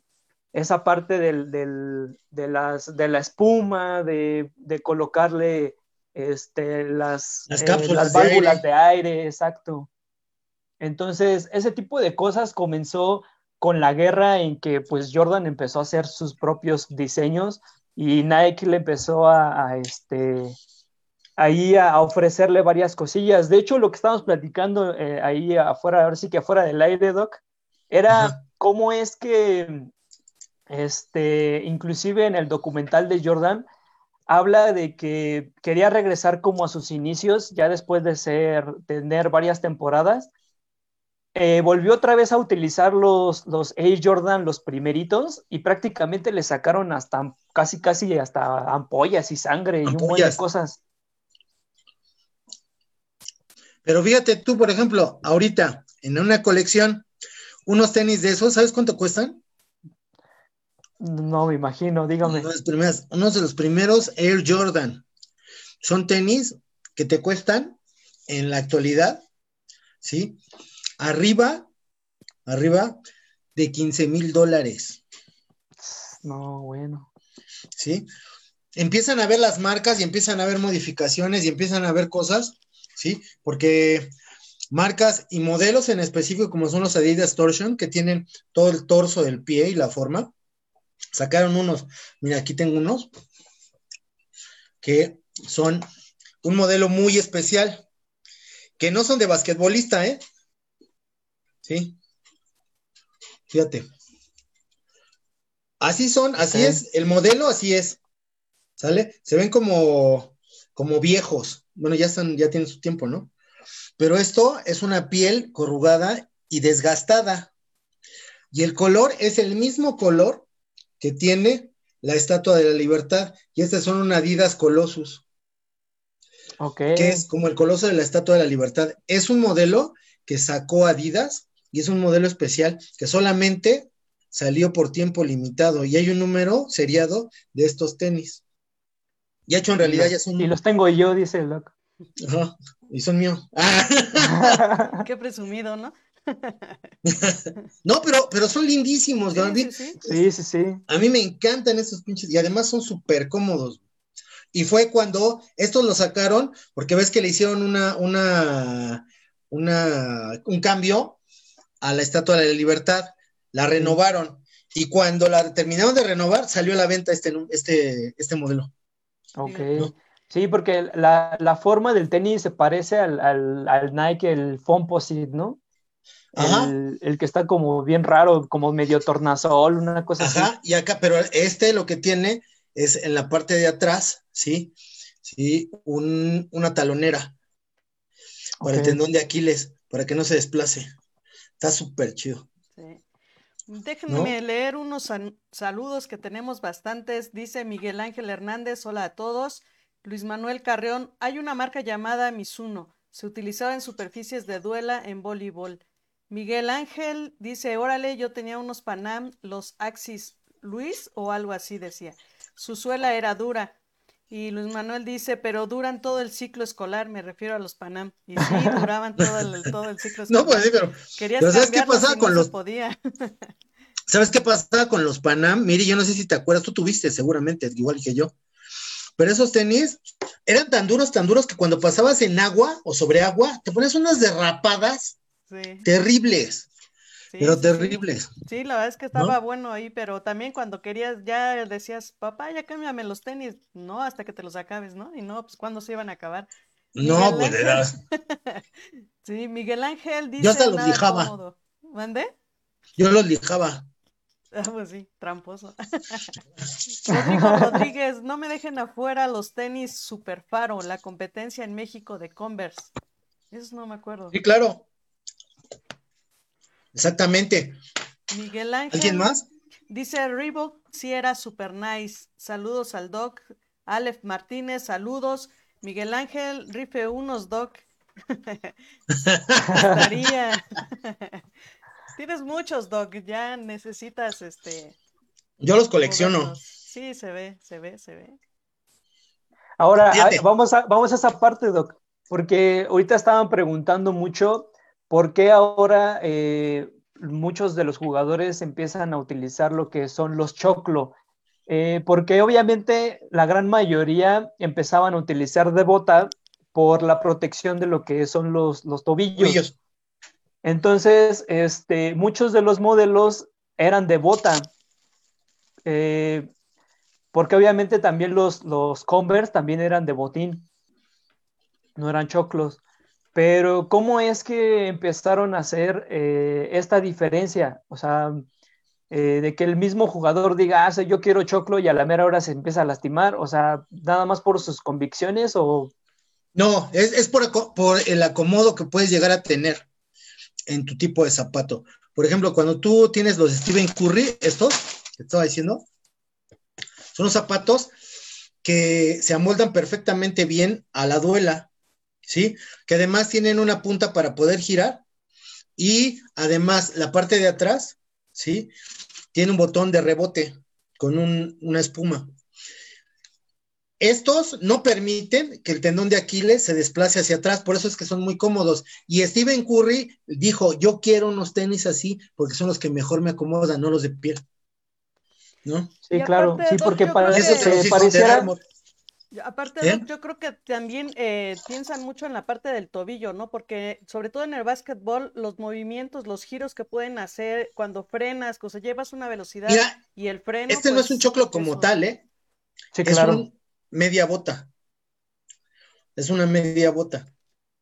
esa parte del, de, las, de la espuma, de, colocarle este, las, las, eh, las válvulas de aire, exacto. Entonces, ese tipo de cosas comenzó con la guerra en que pues Jordan empezó a hacer sus propios diseños y Nike le empezó a, este, ahí a ofrecerle varias cosillas. De hecho, lo que estábamos platicando eh, ahí afuera, ahora sí que afuera del aire, Doc, era cómo es que, este, inclusive en el documental de Jordan, habla de que quería regresar como a sus inicios, ya después de ser, tener varias temporadas, eh, volvió otra vez a utilizar los, los Air Jordan, los primeritos, y prácticamente le sacaron hasta casi, casi hasta ampollas y sangre y un montón de cosas. Pero fíjate tú, por ejemplo, ahorita en una colección, unos tenis de esos, ¿sabes cuánto cuestan? No me imagino, dígame. uno de los primeros Air Jordan. Son tenis que te cuestan en la actualidad, ¿sí? Arriba, arriba de 15 mil dólares. No, bueno. ¿Sí? Empiezan a ver las marcas y empiezan a ver modificaciones y empiezan a ver cosas, ¿sí? Porque marcas y modelos en específico, como son los Adidas Torsion, que tienen todo el torso del pie y la forma, sacaron unos, mira, aquí tengo unos, que son un modelo muy especial, que no son de basquetbolista, ¿eh? ¿Sí? Fíjate. Así son, así es, el modelo así es, ¿sale? Se ven como, como viejos, bueno, ya están, ya tienen su tiempo, ¿no? Pero esto es una piel corrugada y desgastada. Y el color es el mismo color que tiene la Estatua de la Libertad. Y estas son un Adidas Colossus. Ok. Que es como el coloso de la Estatua de la Libertad. Es un modelo que sacó Adidas y es un modelo especial que solamente salió por tiempo limitado y hay un número seriado de estos tenis. Ya hecho en realidad ya son. Y los tengo yo, dice el loco. Ajá, y son míos. Qué presumido, ¿no? no, pero, pero son lindísimos, sí, sí, sí. sí, A mí me encantan estos pinches y además son súper cómodos. Y fue cuando estos los sacaron, porque ves que le hicieron una, una, una, un cambio a la Estatua de la Libertad, la renovaron y cuando la terminaron de renovar salió a la venta este, este, este modelo. Ok. Sí, porque la, forma del tenis se parece al, Nike, el Fomposite, ¿no? Ajá. El, que está como bien raro, como medio tornasol, una cosa así. Ajá, y acá, pero este lo que tiene es en la parte de atrás, ¿sí? Sí, una talonera para el tendón de Aquiles, para que no se desplace. Está súper chido. Déjenme leer unos saludos que tenemos bastantes. Dice Miguel Ángel Hernández, hola a todos. Luis Manuel Carreón, hay una marca llamada Mizuno. Se utilizaba en superficies de duela en voleibol. Miguel Ángel dice, órale, yo tenía unos Panam, los Axis Luis o algo así decía. Su suela era dura. Y Luis Manuel dice, pero duran todo el ciclo escolar, me refiero a los Panam. Y sí, duraban todo el, todo el ciclo escolar. No, pues sí, pero, Querías pero ¿sabes qué pasaba con no los podía. ¿Sabes qué pasaba con los Panam? Mire, yo no sé si te acuerdas, tú tuviste seguramente, igual que yo. Pero esos tenis eran tan duros, tan duros que cuando pasabas en agua o sobre agua, te ponías unas derrapadas Sí, terribles, sí, pero sí, sí. terribles. Sí, la verdad es que estaba bueno ahí, pero también cuando querías, ya decías, papá, ya cámbiame los tenis. No, hasta que te los acabes, ¿no? Y no, pues ¿cuándo se iban a acabar? No, Miguel pues era- Sí, Miguel Ángel dice Yo hasta los lijaba. ¿Mande? yo los lijaba. Ah, pues sí, tramposo. Rodrigo Rodríguez, no me dejen afuera los tenis Super Faro, la competencia en México de Converse. Eso no me acuerdo. Sí, claro. Exactamente. Miguel Ángel. ¿Alguien más? Dice Reebok, sí era super nice. Saludos al Doc. Aleph Martínez, saludos. Miguel Ángel, rife unos, Doc. Estaría. Tienes muchos, Doc. Ya necesitas este. Yo los colecciono. Sí, se ve, se ve, se ve. Ahora, Fíjate. ah, vamos a, vamos a esa parte, Doc, porque ahorita estaban preguntando mucho por qué ahora eh, muchos de los jugadores empiezan a utilizar lo que son los choclo. Eh, porque obviamente la gran mayoría empezaban a utilizar de bota por la protección de lo que son los, los tobillos. Entonces, este, muchos de los modelos eran de bota, eh, porque obviamente también los, los Converse también eran de botín, no eran choclos. Pero ¿cómo es que empezaron a hacer eh, esta diferencia? O sea, eh, de que el mismo jugador diga, ah, yo quiero choclo y a la mera hora se empieza a lastimar, o sea, nada más por sus convicciones o... No, es, es por el acomodo que puedes llegar a tener en tu tipo de zapato. Por ejemplo, cuando tú tienes los Steven Curry, estos que estaba diciendo, son los zapatos que se amoldan perfectamente bien a la duela, ¿sí? Que además tienen una punta para poder girar y además la parte de atrás, ¿sí? Tiene un botón de rebote con un- una espuma. Estos no permiten que el tendón de Aquiles se desplace hacia atrás, por eso es que son muy cómodos. Y Stephen Curry dijo, yo quiero unos tenis así porque son los que mejor me acomodan, no los de piel. ¿No? Sí, claro, sí, porque para eso que- pareciera... Aparte, ¿Eh? Yo creo que también eh, piensan mucho en la parte del tobillo, ¿no? Porque sobre todo en el básquetbol, los movimientos, los giros que pueden hacer cuando frenas, cuando llevas una velocidad Mira, y el freno. este no es pues, un choclo como eso. tal, ¿eh? Sí, Es claro. un media bota. Es una media bota.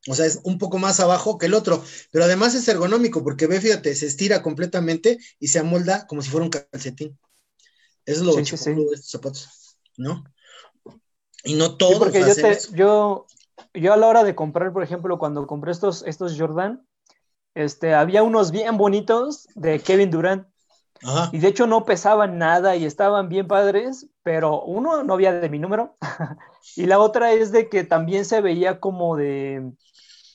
O sea, es un poco más abajo que el otro, pero además es ergonómico porque ve, fíjate, se estira completamente y se amolda como si fuera un calcetín. Eso es lo sí. de estos zapatos, ¿no? Y no Sí, todos porque yo, te- yo, yo a la hora de comprar, por ejemplo, cuando compré estos, estos Jordan, este, había unos bien bonitos de Kevin Durant. Ajá. Y de hecho no pesaban nada y estaban bien padres, pero uno no había de mi número. y la otra es de que también se veía como de...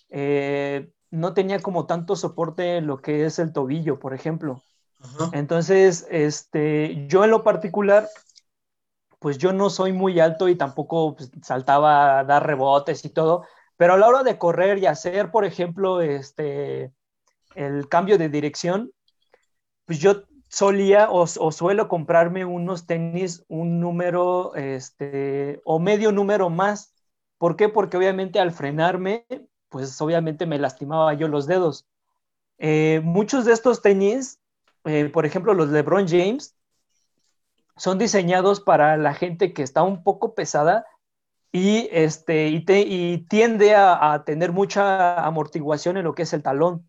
eh, no tenía como tanto soporte en lo que es el tobillo, por ejemplo. Ajá. Entonces, este, yo en lo particular, pues yo no soy muy alto y tampoco pues, saltaba a dar rebotes y todo, pero a la hora de correr y hacer, por ejemplo, este, el cambio de dirección, pues yo solía o, o suelo comprarme unos tenis un número, este, o medio número más. ¿Por qué? Porque obviamente al frenarme, pues obviamente me lastimaba yo los dedos. Eh, muchos de estos tenis eh, por ejemplo, los LeBron James son diseñados para la gente que está un poco pesada y, este, y, te, y tiende a, a, tener mucha amortiguación en lo que es el talón.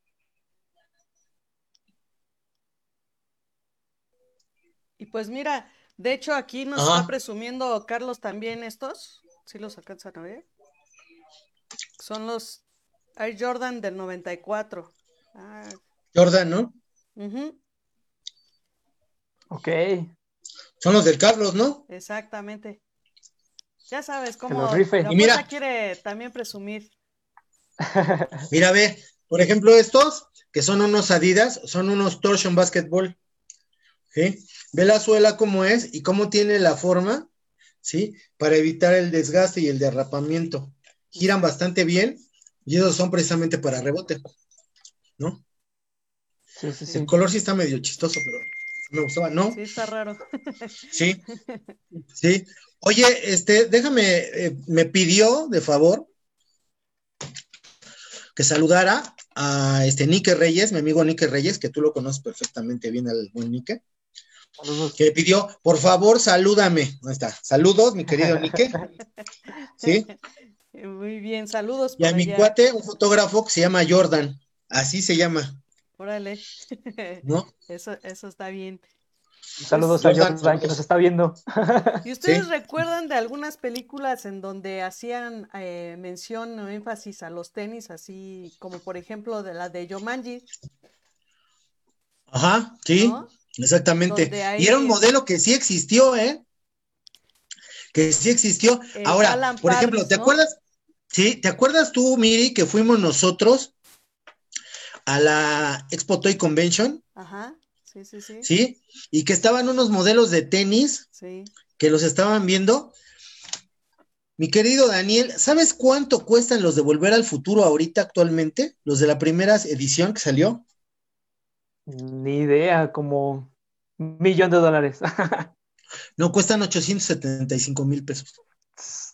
Y pues mira, de hecho aquí nos Ajá. está presumiendo Carlos también estos, si los alcanzan a ver. Son los Air Jordan del 94. Ah, Jordan, ¿no? ujú, Ok. Son los del Carlos, ¿no? exactamente. Ya sabes cómo la Y mira- quiere también presumir. Mira, ve, por ejemplo, estos, que son unos Adidas, son unos Torsion Basketball. ¿Sí? Ve la suela cómo es y cómo tiene la forma, ¿sí? Para evitar el desgaste y el derrapamiento. Giran bastante bien y esos son precisamente para rebote, ¿no? Sí, sí, sí. El color sí está medio chistoso, pero me gustaba, ¿no? Sí, está raro. Sí, sí. Oye, este, déjame, eh, me pidió de favor que saludara a este Nike Reyes, mi amigo Nike Reyes, que tú lo conoces perfectamente bien al buen Nike, Saludos. que me pidió, por favor, salúdame. Ahí está. Saludos, mi querido Nike. Sí. Muy bien, saludos Y a mi cuate, un fotógrafo que se llama Jordan. Así se llama, Órale. ¿no? Eso, eso está bien. Saludos a Jordan, que nos está viendo. ¿Y ustedes Sí. recuerdan de algunas películas en donde hacían eh, mención o énfasis a los tenis, así como por ejemplo de la de Jumanji, Ajá, sí. ¿no? Exactamente. Hay- Y era un modelo que sí existió, ¿eh? Que sí existió. El Ahora, Alan por ejemplo, ¿te ¿no? acuerdas? Sí, ¿te acuerdas tú, Miri, que fuimos nosotros a la Expo Toy Convention? Ajá, sí, sí, sí, ¿Sí? Y que estaban unos modelos de tenis sí. que los estaban viendo. Mi querido Daniel, ¿sabes cuánto cuestan los de Volver al Futuro ahorita actualmente? Los de la primera edición que salió. Ni idea, como un millón de dólares. No, cuestan 875 mil pesos.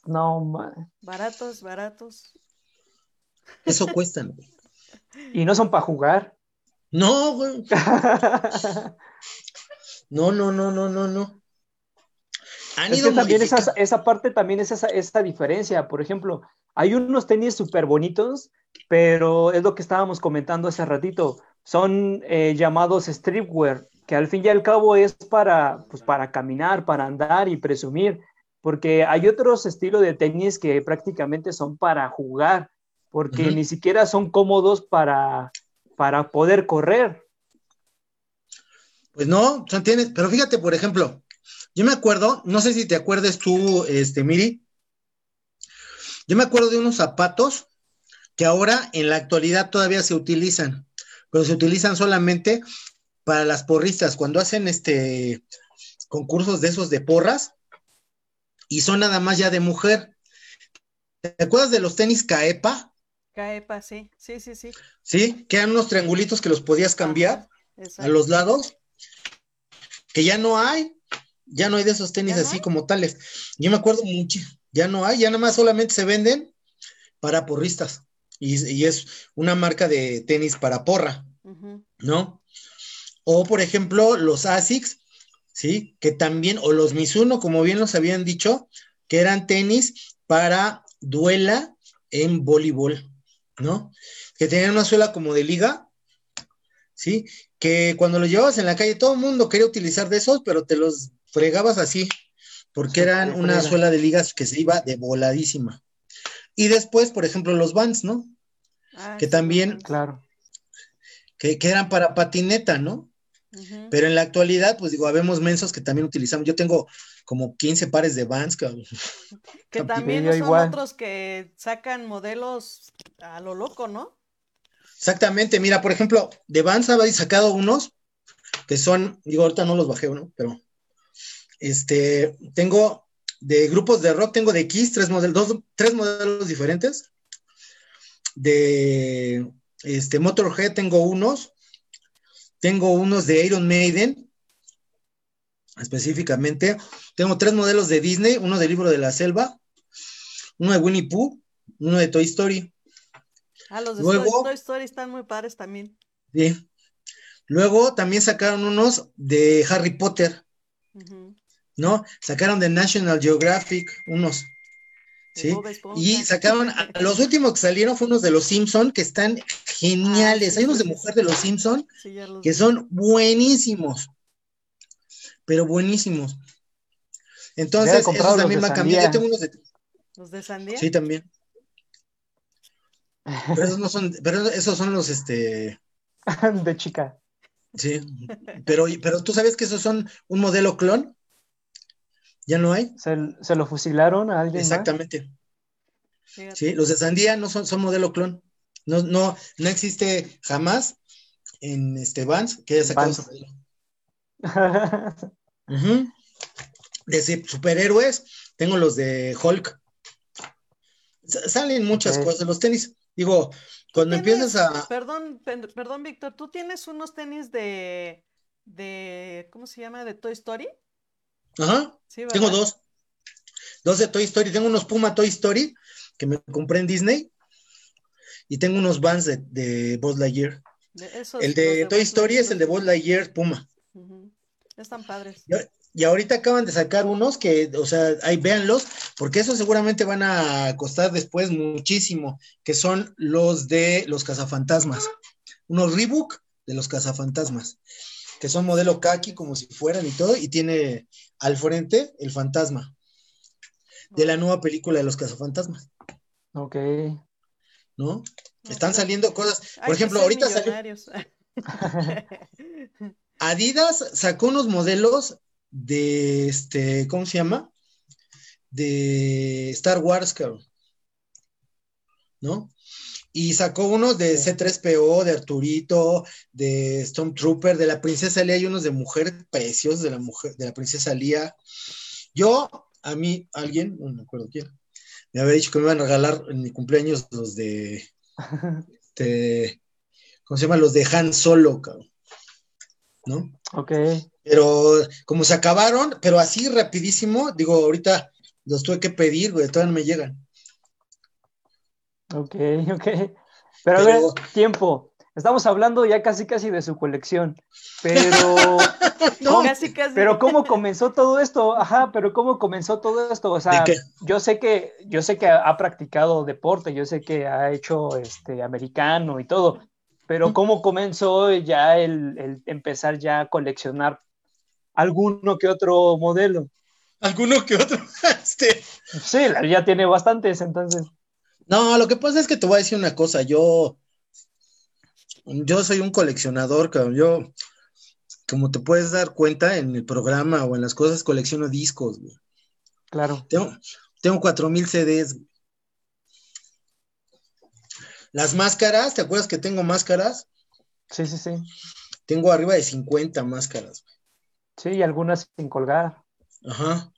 No, man. Baratos, baratos. Eso cuestan. Y no son para jugar. No, güey. No, no, no, no, no, no. Han Es ido que también esa, esa parte también es esa, esa diferencia. Por ejemplo, hay unos tenis súper bonitos, pero es lo que estábamos comentando hace ratito. Son eh, llamados streetwear, que al fin y al cabo es para, pues, para caminar, para andar y presumir. Porque hay otros estilos de tenis que prácticamente son para jugar, porque ni siquiera son cómodos para, para poder correr. Pues no, son tienes, pero fíjate, por ejemplo, yo me acuerdo, no sé si te acuerdes tú, este, Miri, yo me acuerdo de unos zapatos que ahora en la actualidad todavía se utilizan, pero se utilizan solamente para las porristas, cuando hacen este concursos de esos de porras y son nada más ya de mujer. ¿Te acuerdas de los tenis Caepa? Caepa, sí, sí, sí, sí. Sí, que eran unos triangulitos que los podías cambiar a los lados, que ya no hay, ya no hay de esos tenis ¿Ya no así hay? como tales. Yo me acuerdo mucho, ya no hay, ya nada más solamente se venden para porristas y, y es una marca de tenis para porra. ¿no? O por ejemplo los ASICS, ¿sí? Que también, o los Mizuno, como bien los habían dicho, que eran tenis para duela en voleibol, ¿no? Que tenían una suela como de liga, ¿sí? Que cuando los llevabas en la calle, todo el mundo quería utilizar de esos, pero te los fregabas así, porque eran una suela de ligas que se iba de voladísima. Y después, por ejemplo, los Vans, ¿no? Ah, Que también- Claro. Que, que eran para patineta, ¿no? Pero en la actualidad, pues digo, habemos mensos que también utilizamos. Yo tengo como 15 pares de Vans. Que también son igual. otros que sacan modelos a lo loco, ¿no? Exactamente, mira, por ejemplo, de Vans habéis sacado unos que son, digo, ahorita no los bajé, ¿no? Pero, este, tengo de grupos de rock, tengo de Kiss, tres modelos, dos, tres modelos diferentes. De, este, Motorhead tengo unos. Tengo unos de Iron Maiden, específicamente. Tengo tres modelos de Disney, uno del libro de la selva, uno de Winnie Pooh, uno de Toy Story. Ah, los de Luego- Toy- Story están muy padres también. Sí. Luego también sacaron unos de Harry Potter. ¿no? Sacaron de National Geographic unos, ¿sí? Y sacaron, a- los últimos que salieron fueron unos de los Simpson que están geniales. Ah, sí, Hay unos de mujer de los Simpson Sí, los que vi. son buenísimos, pero buenísimos. Entonces, esos también van cambiando. Yo tengo unos de, ¿Los de sandía? sí, también. Pero esos no son, pero esos son los, este, De chica. Sí, pero, pero tú sabes que esos son un modelo clon ya no hay. ¿Se, lo fusilaron a alguien? Exactamente. Sí, los de sandía no son, son modelo clon. No, no, no existe jamás en este Vans que haya sacado ese modelo. De superhéroes, tengo los de Hulk. salen muchas cosas. Los tenis, digo, cuando empiezas a. Perdón, perdón, Víctor, ¿tú tienes unos tenis de. de. ¿cómo se llama? de Toy Story? Ajá. tengo dos. Dos de Toy Story. Tengo unos Puma Toy Story que me compré en Disney. Y tengo unos Vans de, de Buzz Lightyear. el de, Toy Story es el de Buzz Lightyear Puma. Están padres. Y, ahorita acaban de sacar unos que, o sea, ahí véanlos, porque esos seguramente van a costar después muchísimo, que son los de los cazafantasmas. Unos Reebok de los cazafantasmas, que son modelo kaki como si fueran y todo, y tiene al frente el fantasma de la nueva película de los cazafantasmas. Ok. ¿No? Están saliendo cosas. Por ejemplo, ahorita salió. Adidas sacó unos modelos de este, ¿cómo se llama? De Star Wars, ¿no? Y sacó unos de C3PO, de Arturito, de Stormtrooper, de la princesa Lía, y unos de mujer preciosos de la mujer, de la princesa Lía. Yo, a mí, alguien, no me acuerdo quién, me había dicho que me iban a regalar en mi cumpleaños los de, de ¿cómo se llama? Los de Han Solo, cabrón. ¿no? Ok. Pero como se acabaron, pero así rapidísimo, digo, ahorita los tuve que pedir, güey, todavía no me llegan. Ok, ok. Pero, a ver, tiempo. Estamos hablando ya casi casi de su colección, pero no, casi, casi. pero cómo comenzó todo esto, ajá, pero cómo comenzó todo esto, o sea, yo sé que yo sé que ha practicado deporte, yo sé que ha hecho este americano y todo, pero ¿cómo comenzó ya el, empezar ya a coleccionar alguno que otro modelo? ¿Alguno que otro? este... Sí, ya tiene bastantes, entonces. No, lo que pasa es que te voy a decir una cosa, yo, yo soy un coleccionador, Yo, como te puedes dar cuenta en el programa o en las cosas, colecciono discos, Claro. Tengo, tengo 4000 CDs. Las máscaras, ¿te acuerdas que tengo máscaras? Sí, sí, sí. Tengo arriba de 50 máscaras. Sí, y algunas sin colgar. Ajá.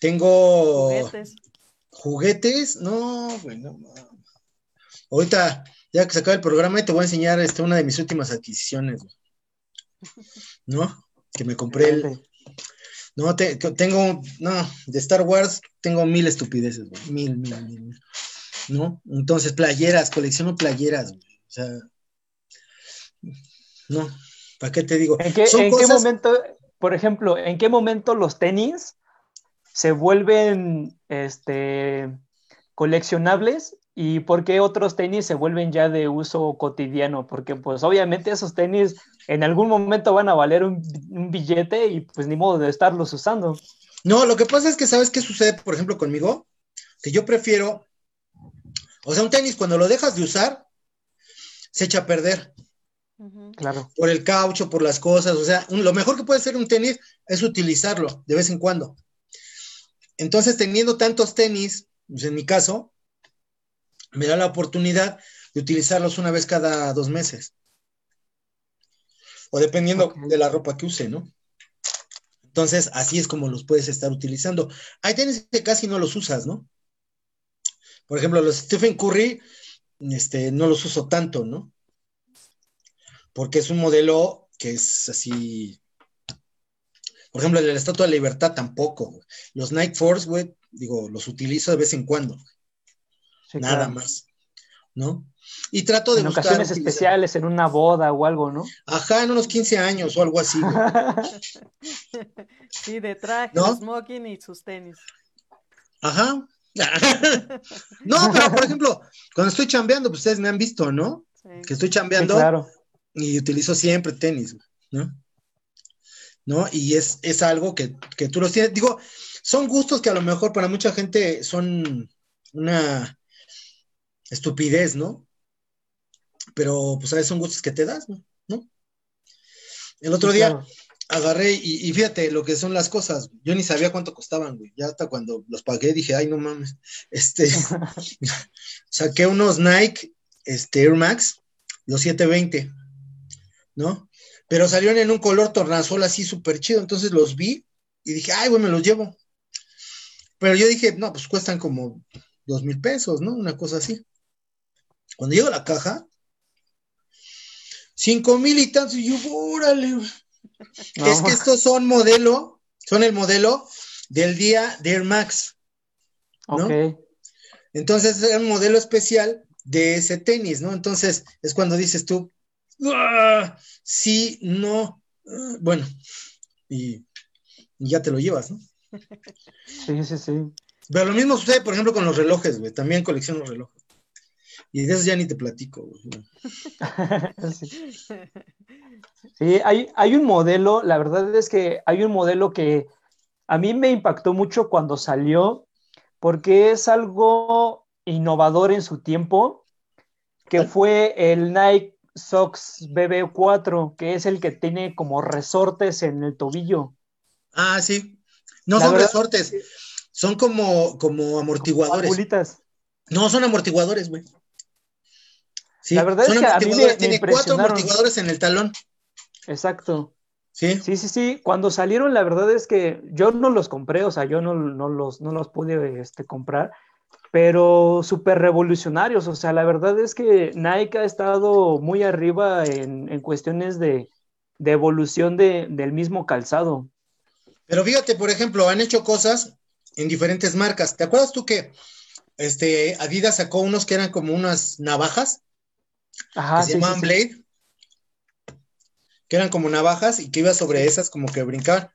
Tengo. Juguetes. ¿Juguetes? No, bueno. Ahorita, ya que se acaba el programa, te voy a enseñar este, una de mis últimas adquisiciones. ¿No? Que me compré el. No, tengo. No, de Star Wars tengo mil estupideces, Mil, mil, mil. ¿no? Entonces, playeras, colecciono playeras, O sea, no, ¿para qué te digo? ¿En qué, momento, por ejemplo, en qué momento los tenis se vuelven este, coleccionables y por qué otros tenis se vuelven ya de uso cotidiano? Porque pues obviamente esos tenis en algún momento van a valer un, un billete y pues ni modo de estarlos usando. No, lo que pasa es que, ¿sabes qué sucede, por ejemplo, conmigo? Que yo prefiero o sea, un tenis cuando lo dejas de usar, se echa a perder. Claro. Por el caucho, por las cosas. O sea, lo mejor que puede hacer un tenis es utilizarlo de vez en cuando. Entonces, teniendo tantos tenis, pues, en mi caso, me da la oportunidad de utilizarlos una vez cada dos meses. O dependiendo de la ropa que use, ¿no? Entonces, así es como los puedes estar utilizando. Hay tenis que casi no los usas, ¿no? Por ejemplo, los Stephen Curry, este, no los uso tanto, ¿no? Porque es un modelo que es así. Por ejemplo, el de la Estatua de la Libertad tampoco. Los Night Force, güey, digo, los utilizo de vez en cuando. Nada más, ¿no? Y trato de en ocasiones especiales, en una boda o algo, ¿no? Ajá, en unos 15 años o algo así. sí, de traje, smoking y sus tenis. Ajá, no, pero por ejemplo, cuando estoy chambeando, pues ustedes me han visto, ¿no? Que estoy chambeando y utilizo siempre tenis, ¿no? ¿No? Y es, es algo que, que, tú los tienes. Digo, son gustos que a lo mejor para mucha gente son una estupidez, ¿no? Pero pues a veces son gustos que te das, ¿no? El otro día agarré y, fíjate lo que son las cosas. Yo ni sabía cuánto costaban, güey. Ya hasta cuando los pagué dije, ay, no mames. Este, saqué unos Nike este, Air Max, los 720, ¿no? Pero salieron en un color tornasol así súper chido. Entonces los vi y dije, ay, güey, me los llevo. Pero yo dije, no, pues cuestan como dos mil pesos, ¿no? Una cosa así. Cuando llego a la caja, cinco mil y tantos, y yo, órale, es que estos son modelo, son el modelo del día de Air Max. ¿no? Entonces es un modelo especial de ese tenis, ¿no? Entonces es cuando dices tú, ¡Ah! sí, no, bueno, y, ya te lo llevas, ¿no? Sí, sí, sí. Pero lo mismo sucede, por ejemplo, con los relojes, güey. También colecciono relojes. Y de eso ya ni te platico. sí, hay, hay, un modelo, la verdad es que hay un modelo que a mí me impactó mucho cuando salió, porque es algo innovador en su tiempo, que fue el Nike Sox BB4, que es el que tiene como resortes en el tobillo. Ah, sí. No son resortes, son como, como amortiguadores. No, son amortiguadores, güey la verdad es que a mí me, tiene cuatro amortiguadores en el talón. Exacto. Sí. Sí, sí, sí. Cuando salieron, la verdad es que yo no los compré, o sea, yo no, los, no los pude este, comprar, pero súper revolucionarios. O sea, la verdad es que Nike ha estado muy arriba en, cuestiones de, evolución del mismo calzado. Pero fíjate, por ejemplo, han hecho cosas en diferentes marcas. ¿Te acuerdas tú que este, Adidas sacó unos que eran como unas navajas? Que se llamaban Blade, que eran como navajas y que iba sobre esas como que brincar.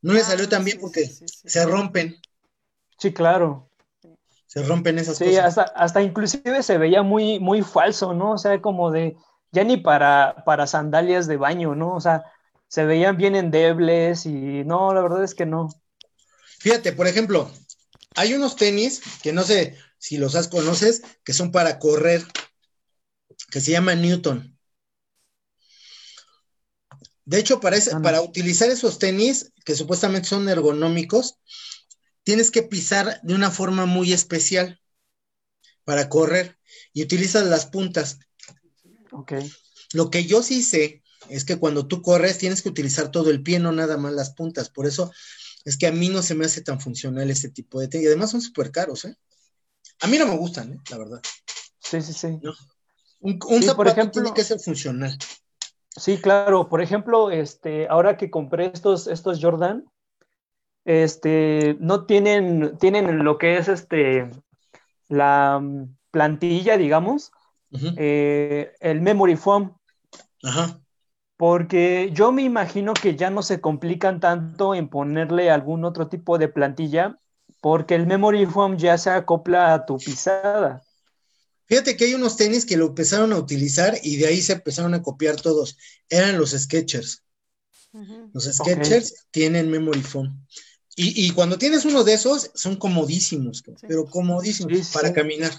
No le ah, salió tan bien porque se rompen. Sí, claro. Se rompen esas cosas. Sí, hasta, hasta inclusive se veía muy, muy falso, ¿no? O sea, como de, ya ni para, para sandalias de baño, ¿no? O sea, se veían bien endebles y no, la verdad es que no. Fíjate, por ejemplo, hay unos tenis que no sé si los has conoces, que son para correr que se llama Newton. De hecho, para, para utilizar esos tenis, que supuestamente son ergonómicos, tienes que pisar de una forma muy especial para correr y utilizas las puntas. Ok. Lo que yo sí sé es que cuando tú corres tienes que utilizar todo el pie, no nada más las puntas. Por eso es que a mí no se me hace tan funcional ese tipo de tenis. Y además son súper caros, ¿eh? A mí no me gustan, ¿eh? La verdad. Sí, sí, sí. Un, zapato por ejemplo, tiene que ser funcional. Sí, claro. Por ejemplo, este, ahora que compré estos, estos Jordan, este, no tienen, tienen lo que es este, la mm, plantilla, digamos, eh, el memory foam. Ajá. Porque yo me imagino que ya no se complican tanto en ponerle algún otro tipo de plantilla, porque el memory foam ya se acopla a tu pisada. Fíjate que hay unos tenis que lo empezaron a utilizar y de ahí se empezaron a copiar todos. Eran los Sketchers. Los Sketchers tienen memory foam. Y, cuando tienes uno de esos, son comodísimos, pero comodísimos para caminar.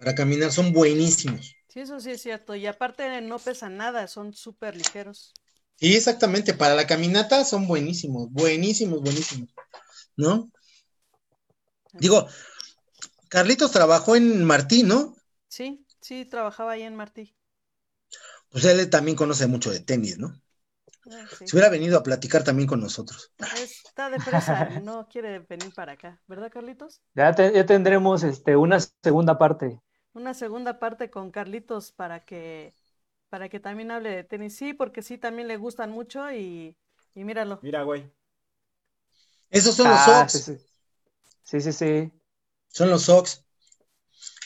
Para caminar, son buenísimos. Sí, eso sí es cierto. Y aparte no pesan nada, son súper ligeros. Sí, exactamente. Para la caminata son buenísimos, buenísimos, buenísimos. ¿No? Digo, Carlitos trabajó en Martí, ¿no? Sí, sí, trabajaba ahí en Martí. Pues él también conoce mucho de tenis, ¿no? Ah, Se hubiera venido a platicar también con nosotros. Está de presa, no quiere venir para acá, ¿verdad, Carlitos? Ya, tendremos este, una segunda parte. Una segunda parte con Carlitos para que, para que también hable de tenis. Sí, porque sí, también le gustan mucho y, y míralo. Mira, güey. Esos son los ah, Sox. sí, sí. sí. Son los Sox.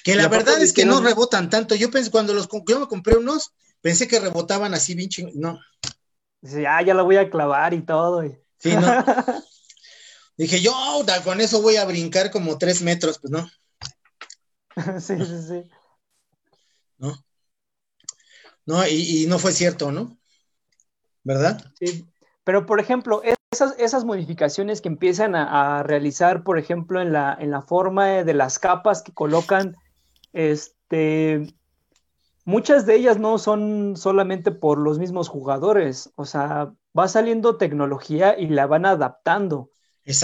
Que la verdad es que no rebotan tanto. Yo pensé, cuando los yo me compré unos, pensé que rebotaban así bien ching... No. Dice, ah, ya la voy a clavar y todo. Sí, no. Dije, yo con eso voy a brincar como tres metros, pues no. sí, sí, sí. No. No, y, y no fue cierto, ¿no? ¿Verdad? Sí. Pero, por ejemplo, esas, modificaciones que empiezan a, realizar, por ejemplo, en la, en la forma de las capas que colocan, este, muchas de ellas no son solamente por los mismos jugadores, o sea, va saliendo tecnología y la van adaptando.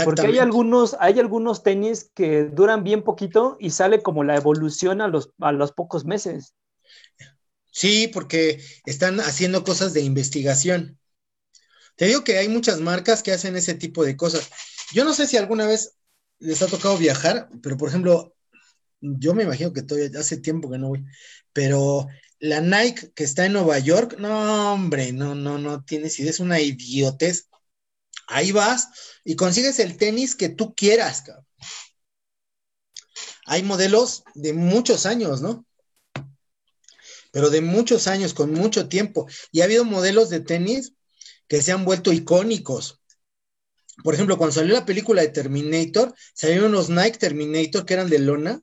Porque hay algunos, hay algunos tenis que duran bien poquito y sale como la evolución a los, a los pocos meses. Sí, porque están haciendo cosas de investigación. Te digo que hay muchas marcas que hacen ese tipo de cosas. Yo no sé si alguna vez les ha tocado viajar, pero por ejemplo, yo me imagino que todavía hace tiempo que no voy, pero la Nike que está en Nueva York, no, hombre, no, no, no tienes idea, es una idiotez. Ahí vas y consigues el tenis que tú quieras. Hay modelos de muchos años, ¿no? Pero de muchos años, con mucho tiempo. Y ha habido modelos de tenis que se han vuelto icónicos. Por ejemplo, cuando salió la película de Terminator, salieron unos Nike Terminator que eran de lona,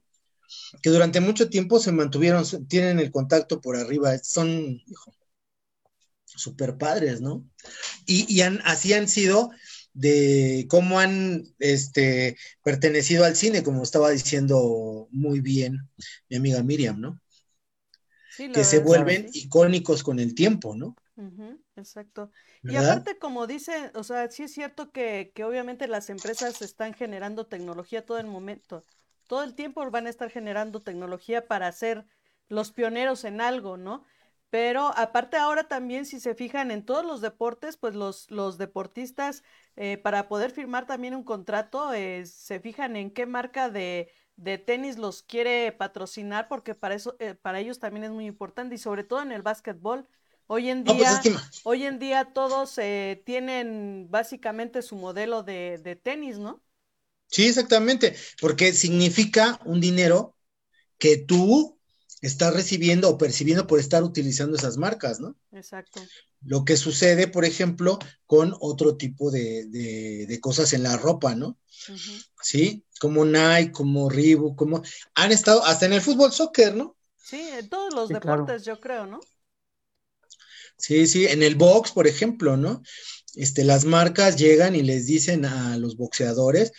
que durante mucho tiempo se mantuvieron, tienen el contacto por arriba, son, hijo, super padres, ¿no? Y, así han sido de cómo han este, pertenecido al cine, como estaba diciendo muy bien mi amiga Miriam, ¿no? que se vuelven icónicos con el tiempo, ¿no? Exacto. Y aparte, como dice, o sea, sí es cierto que, que obviamente las empresas están generando tecnología todo el momento, todo el tiempo van a estar generando tecnología para ser los pioneros en algo, ¿no? Pero aparte ahora también, si se fijan en todos los deportes, pues los, los deportistas, eh, para poder firmar también un contrato, eh, se fijan en qué marca de, de, tenis los quiere patrocinar, porque para eso, eh, para ellos también es muy importante, y sobre todo en el básquetbol. Hoy en pues día, hoy en día todos tienen básicamente su modelo de, de tenis, ¿no? Sí, exactamente, porque significa un dinero que tú estás recibiendo o percibiendo por estar utilizando esas marcas, ¿no? Exacto. Lo que sucede, por ejemplo, con otro tipo de, cosas en la ropa, ¿no? Sí, como Nike, como Reebok, como han estado hasta en el fútbol soccer, ¿no? Sí, en todos los deportes, yo creo, ¿no? Sí, sí, en el box, por ejemplo, ¿no? Este, las marcas llegan y les dicen a los boxeadores,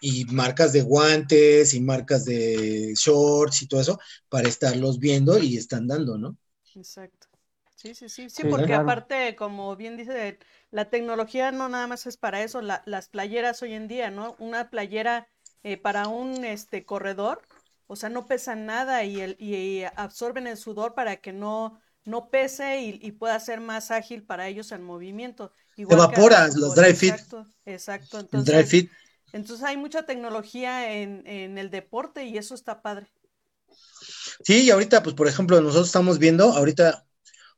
y marcas de guantes y marcas de shorts y todo eso para estarlos viendo y están dando, ¿no? Exacto. Sí, sí, sí, sí, porque aparte, como bien dice, la tecnología no nada más es para eso, las playeras hoy en día, ¿no? Una playera eh, para un este corredor, o sea, no pesan nada y, el, y absorben el sudor para que no, no pese y, pueda ser más ágil para ellos el movimiento. Evaporas los dry fit. Exacto, exacto. Entonces, dry fit entonces hay mucha tecnología en, el deporte y eso está padre. Sí, y ahorita, pues por ejemplo, nosotros estamos viendo, ahorita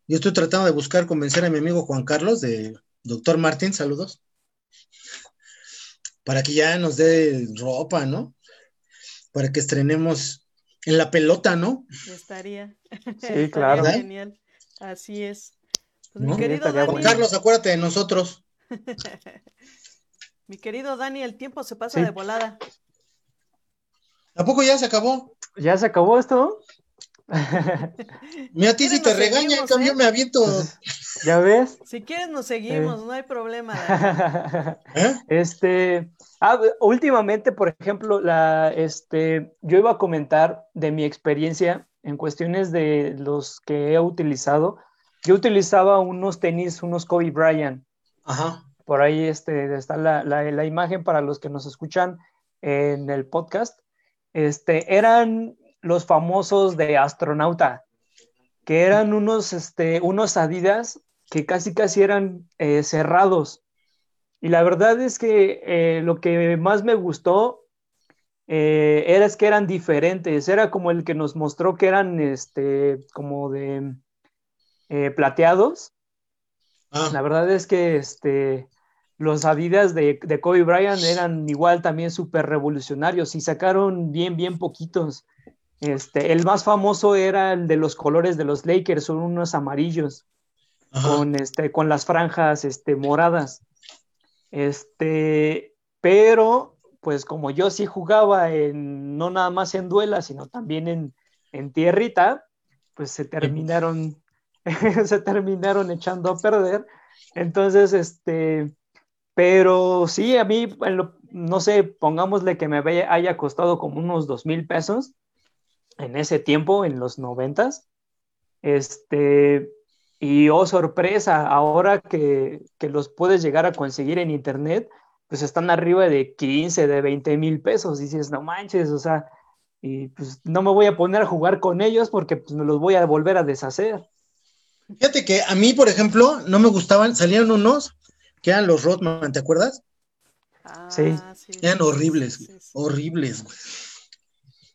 yo estoy tratando de buscar convencer a mi amigo Juan Carlos de Doctor Martín, saludos, para que ya nos dé ropa, ¿no? Para que estrenemos en la pelota, ¿no? Estaría. Sí, claro. Genial. Así es. Pues, mi querido Juan Carlos, acuérdate de nosotros. Mi querido Dani, el tiempo se pasa de volada. ¿A poco ya se acabó? ¿Ya se acabó esto? Mira, a ti si te regaña, en cambio ¿eh? me aviento. ¿Ya ves? Si quieres nos seguimos, no hay problema. ¿Eh? Este, ah, últimamente, por ejemplo, la, este, yo iba a comentar de mi experiencia en cuestiones de los que he utilizado. Yo utilizaba unos tenis, unos Kobe Bryant. Ajá. Por ahí este, está la, imagen para los que nos escuchan en el podcast. Este, eran los famosos de astronauta, que eran unos, este, unos Adidas que casi casi eran eh, cerrados. Y la verdad es que eh, lo que más me gustó eh, era es que eran diferentes. Era como el que nos mostró que eran este, como de plateados. Ah. La verdad es que este, los Adidas de, de Kobe Bryant eran igual también súper revolucionarios y sacaron bien, bien poquitos. Este, el más famoso era el de los colores de los Lakers, son unos amarillos, con, este, con las franjas este, moradas. Este, pero, pues como yo sí jugaba en, no nada más en duela, sino también en, en tierrita, pues se terminaron, se terminaron echando a perder. Entonces, este, pero sí, a mí, no sé, pongámosle que me haya costado como unos dos mil pesos en ese tiempo, en los noventas. Este, y oh sorpresa, ahora que, que los puedes llegar a conseguir en internet, pues están arriba de 15, de 20 mil pesos. Y dices, no manches, o sea, y pues no me voy a poner a jugar con ellos porque pues me los voy a volver a deshacer. Fíjate que a mí, por ejemplo, no me gustaban, salían unos que eran los Rodman, ¿te acuerdas? Ah, Sí. Eran horribles, horribles, güey.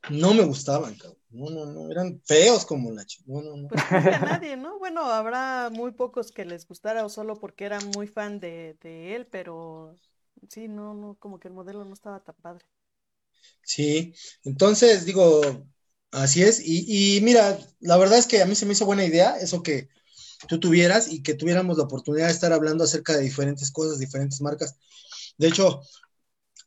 No me gustaban, cabrón. No, no, no, eran feos como la ch... No, no, no. Pues a nadie, ¿no? Bueno, habrá muy pocos que les gustara o solo porque eran muy fan de, de él, pero sí, no, no, como que el modelo no estaba tan padre. Sí, entonces digo, así es. Y, y mira, la verdad es que a mí se me hizo buena idea eso que tú tuvieras y que tuviéramos la oportunidad de estar hablando acerca de diferentes cosas, diferentes marcas. De hecho,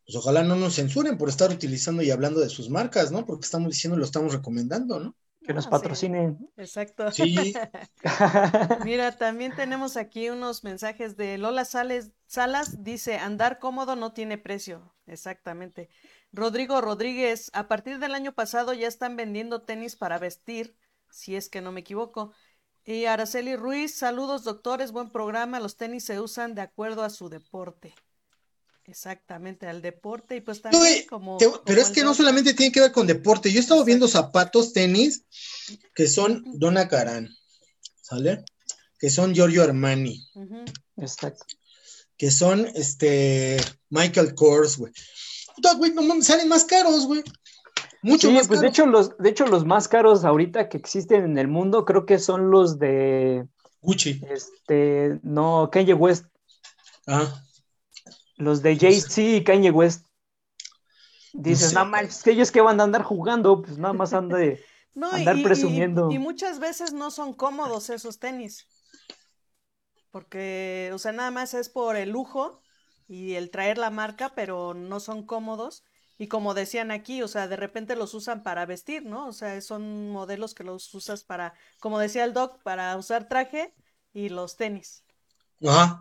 pues ojalá no nos censuren por estar utilizando y hablando de sus marcas, ¿no? Porque estamos diciendo, lo estamos recomendando, ¿no? Que nos Ah, sí, patrocinen. exacto. Sí, Mira, también tenemos aquí unos mensajes de Lola Sales, Salas, dice, andar cómodo no tiene precio. Exactamente. Rodrigo Rodríguez, a partir del año pasado ya están vendiendo tenis para vestir, si es que no me equivoco. Y Araceli Ruiz, saludos doctores, buen programa. Los tenis se usan de acuerdo a su deporte. Exactamente, al deporte y pues también Oye, como... te- como pero es que no solamente tiene que ver con deporte. Yo he estado viendo zapatos, tenis, que son Donna Karan, ¿sale? Que son Giorgio Armani. Exacto. que son este Michael Kors, güey. Puta, güey, no mames, salen más caros, güey. Mucho Sí, más pues de hecho, los, de hecho, los más caros ahorita que existen en el mundo creo que son los de, Gucci. este, no, Kanye West, Ah, los de Jay-Z y Kanye West. Dices, sé. no manches, que ellos que van a andar jugando, pues nada más han de... No, Andar y, y- presumiendo. y muchas veces no son cómodos esos tenis. Porque, o sea, nada más es por el lujo y el traer la marca, pero no son cómodos. Y como decían aquí, o sea, de repente los usan para vestir, ¿no? O sea, son modelos que los usas para, como decía el doc, para usar traje y los tenis. ajá.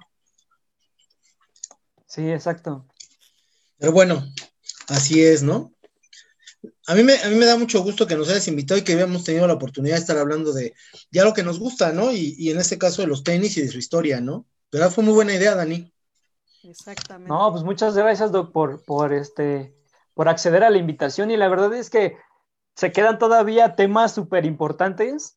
Sí, exacto. Pero bueno, así es, ¿no? A mí, me, a mí me da mucho gusto que nos hayas invitado y que hayamos tenido la oportunidad de estar hablando de ya lo que nos gusta, ¿no? Y, y en este caso de los tenis y de su historia, ¿no? Pero fue muy buena idea, Dani. Exactamente. No, pues muchas gracias, Doc, por, por este, por acceder a la invitación. Y la verdad es que se quedan todavía temas súper importantes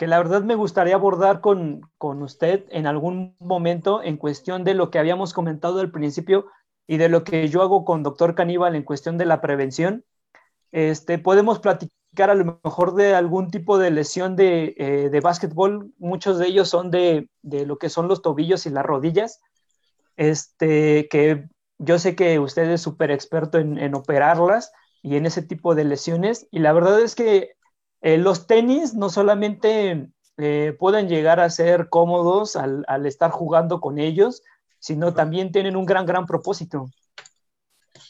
que la verdad me gustaría abordar con, con usted en algún momento en cuestión de lo que habíamos comentado al principio y de lo que yo hago con Doctor Caníbal en cuestión de la prevención. Este, podemos platicar a lo mejor de algún tipo de lesión de, eh, de básquetbol. Muchos de ellos son de, de lo que son los tobillos y las rodillas este, que yo sé que usted es súper experto en, en, operarlas y en ese tipo de lesiones. Y la verdad es que eh, los tenis no solamente eh, pueden llegar a ser cómodos al, al, estar jugando con ellos, sino también tienen un gran, gran propósito.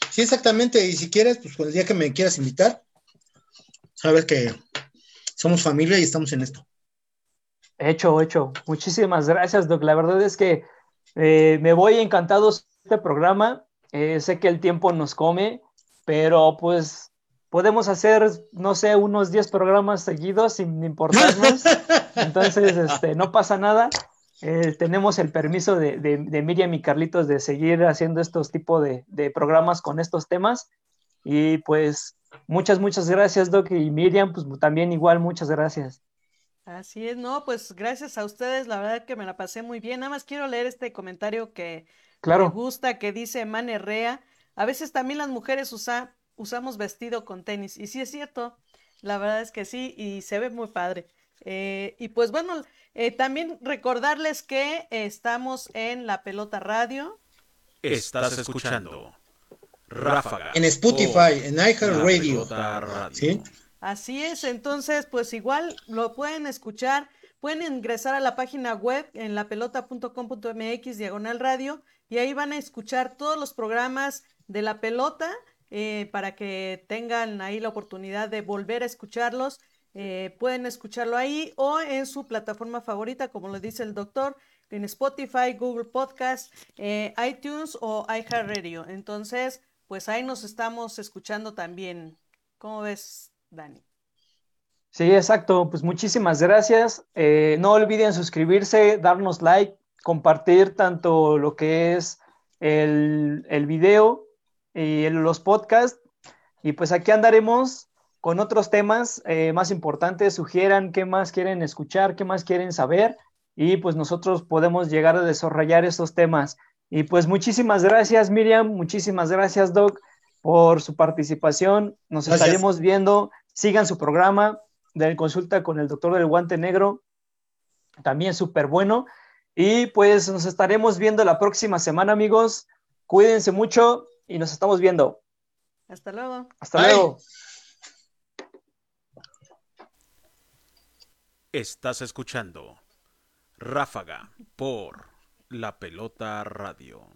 Sí, exactamente. Y si quieres, pues el día que me quieras invitar, sabes que somos familia y estamos en esto. Hecho, hecho. Muchísimas gracias, Doc. La verdad es que eh, me voy encantado de este programa. Eh, sé que el tiempo nos come, pero pues podemos hacer, no sé, unos 10 programas seguidos sin importarnos. Entonces, este, no pasa nada. Eh, tenemos el permiso de, de, de, Miriam y Carlitos de seguir haciendo estos tipos de, de, programas con estos temas. Y pues muchas, muchas gracias, Doc. Y Miriam, pues también igual, muchas gracias. Así es, no, pues gracias a ustedes, la verdad que me la pasé muy bien. Nada más quiero leer este comentario que claro. me gusta, que dice Man Herrea. A veces también las mujeres usa, usamos vestido con tenis. Y sí es cierto, la verdad es que sí, y se ve muy padre. Eh, y pues bueno, eh, también recordarles que estamos en La Pelota Radio. Estás escuchando Ráfaga. En Spotify, en iHeartRadio. ¿Sí? Así es, entonces, pues igual lo pueden escuchar, pueden ingresar a la página web en lapelota.com.mx diagonal radio y ahí van a escuchar todos los programas de la pelota eh, para que tengan ahí la oportunidad de volver a escucharlos. Eh, pueden escucharlo ahí o en su plataforma favorita, como lo dice el doctor, en Spotify, Google Podcast, eh, iTunes o iHeartRadio. Entonces, pues ahí nos estamos escuchando también. ¿Cómo ves? Dani. Sí, exacto. Pues muchísimas gracias. Eh, no olviden suscribirse, darnos like, compartir tanto lo que es el, el video y los podcasts. Y pues aquí andaremos con otros temas eh, más importantes. Sugieran qué más quieren escuchar, qué más quieren saber. Y pues nosotros podemos llegar a desarrollar esos temas. Y pues muchísimas gracias, Miriam. Muchísimas gracias, Doc, por su participación. Nos estaremos viendo. Sigan su programa de consulta con el doctor del guante negro. También súper bueno. Y pues nos estaremos viendo la próxima semana, amigos. Cuídense mucho y nos estamos viendo. Hasta luego. Hasta luego. Estás escuchando Ráfaga por La Pelota Radio.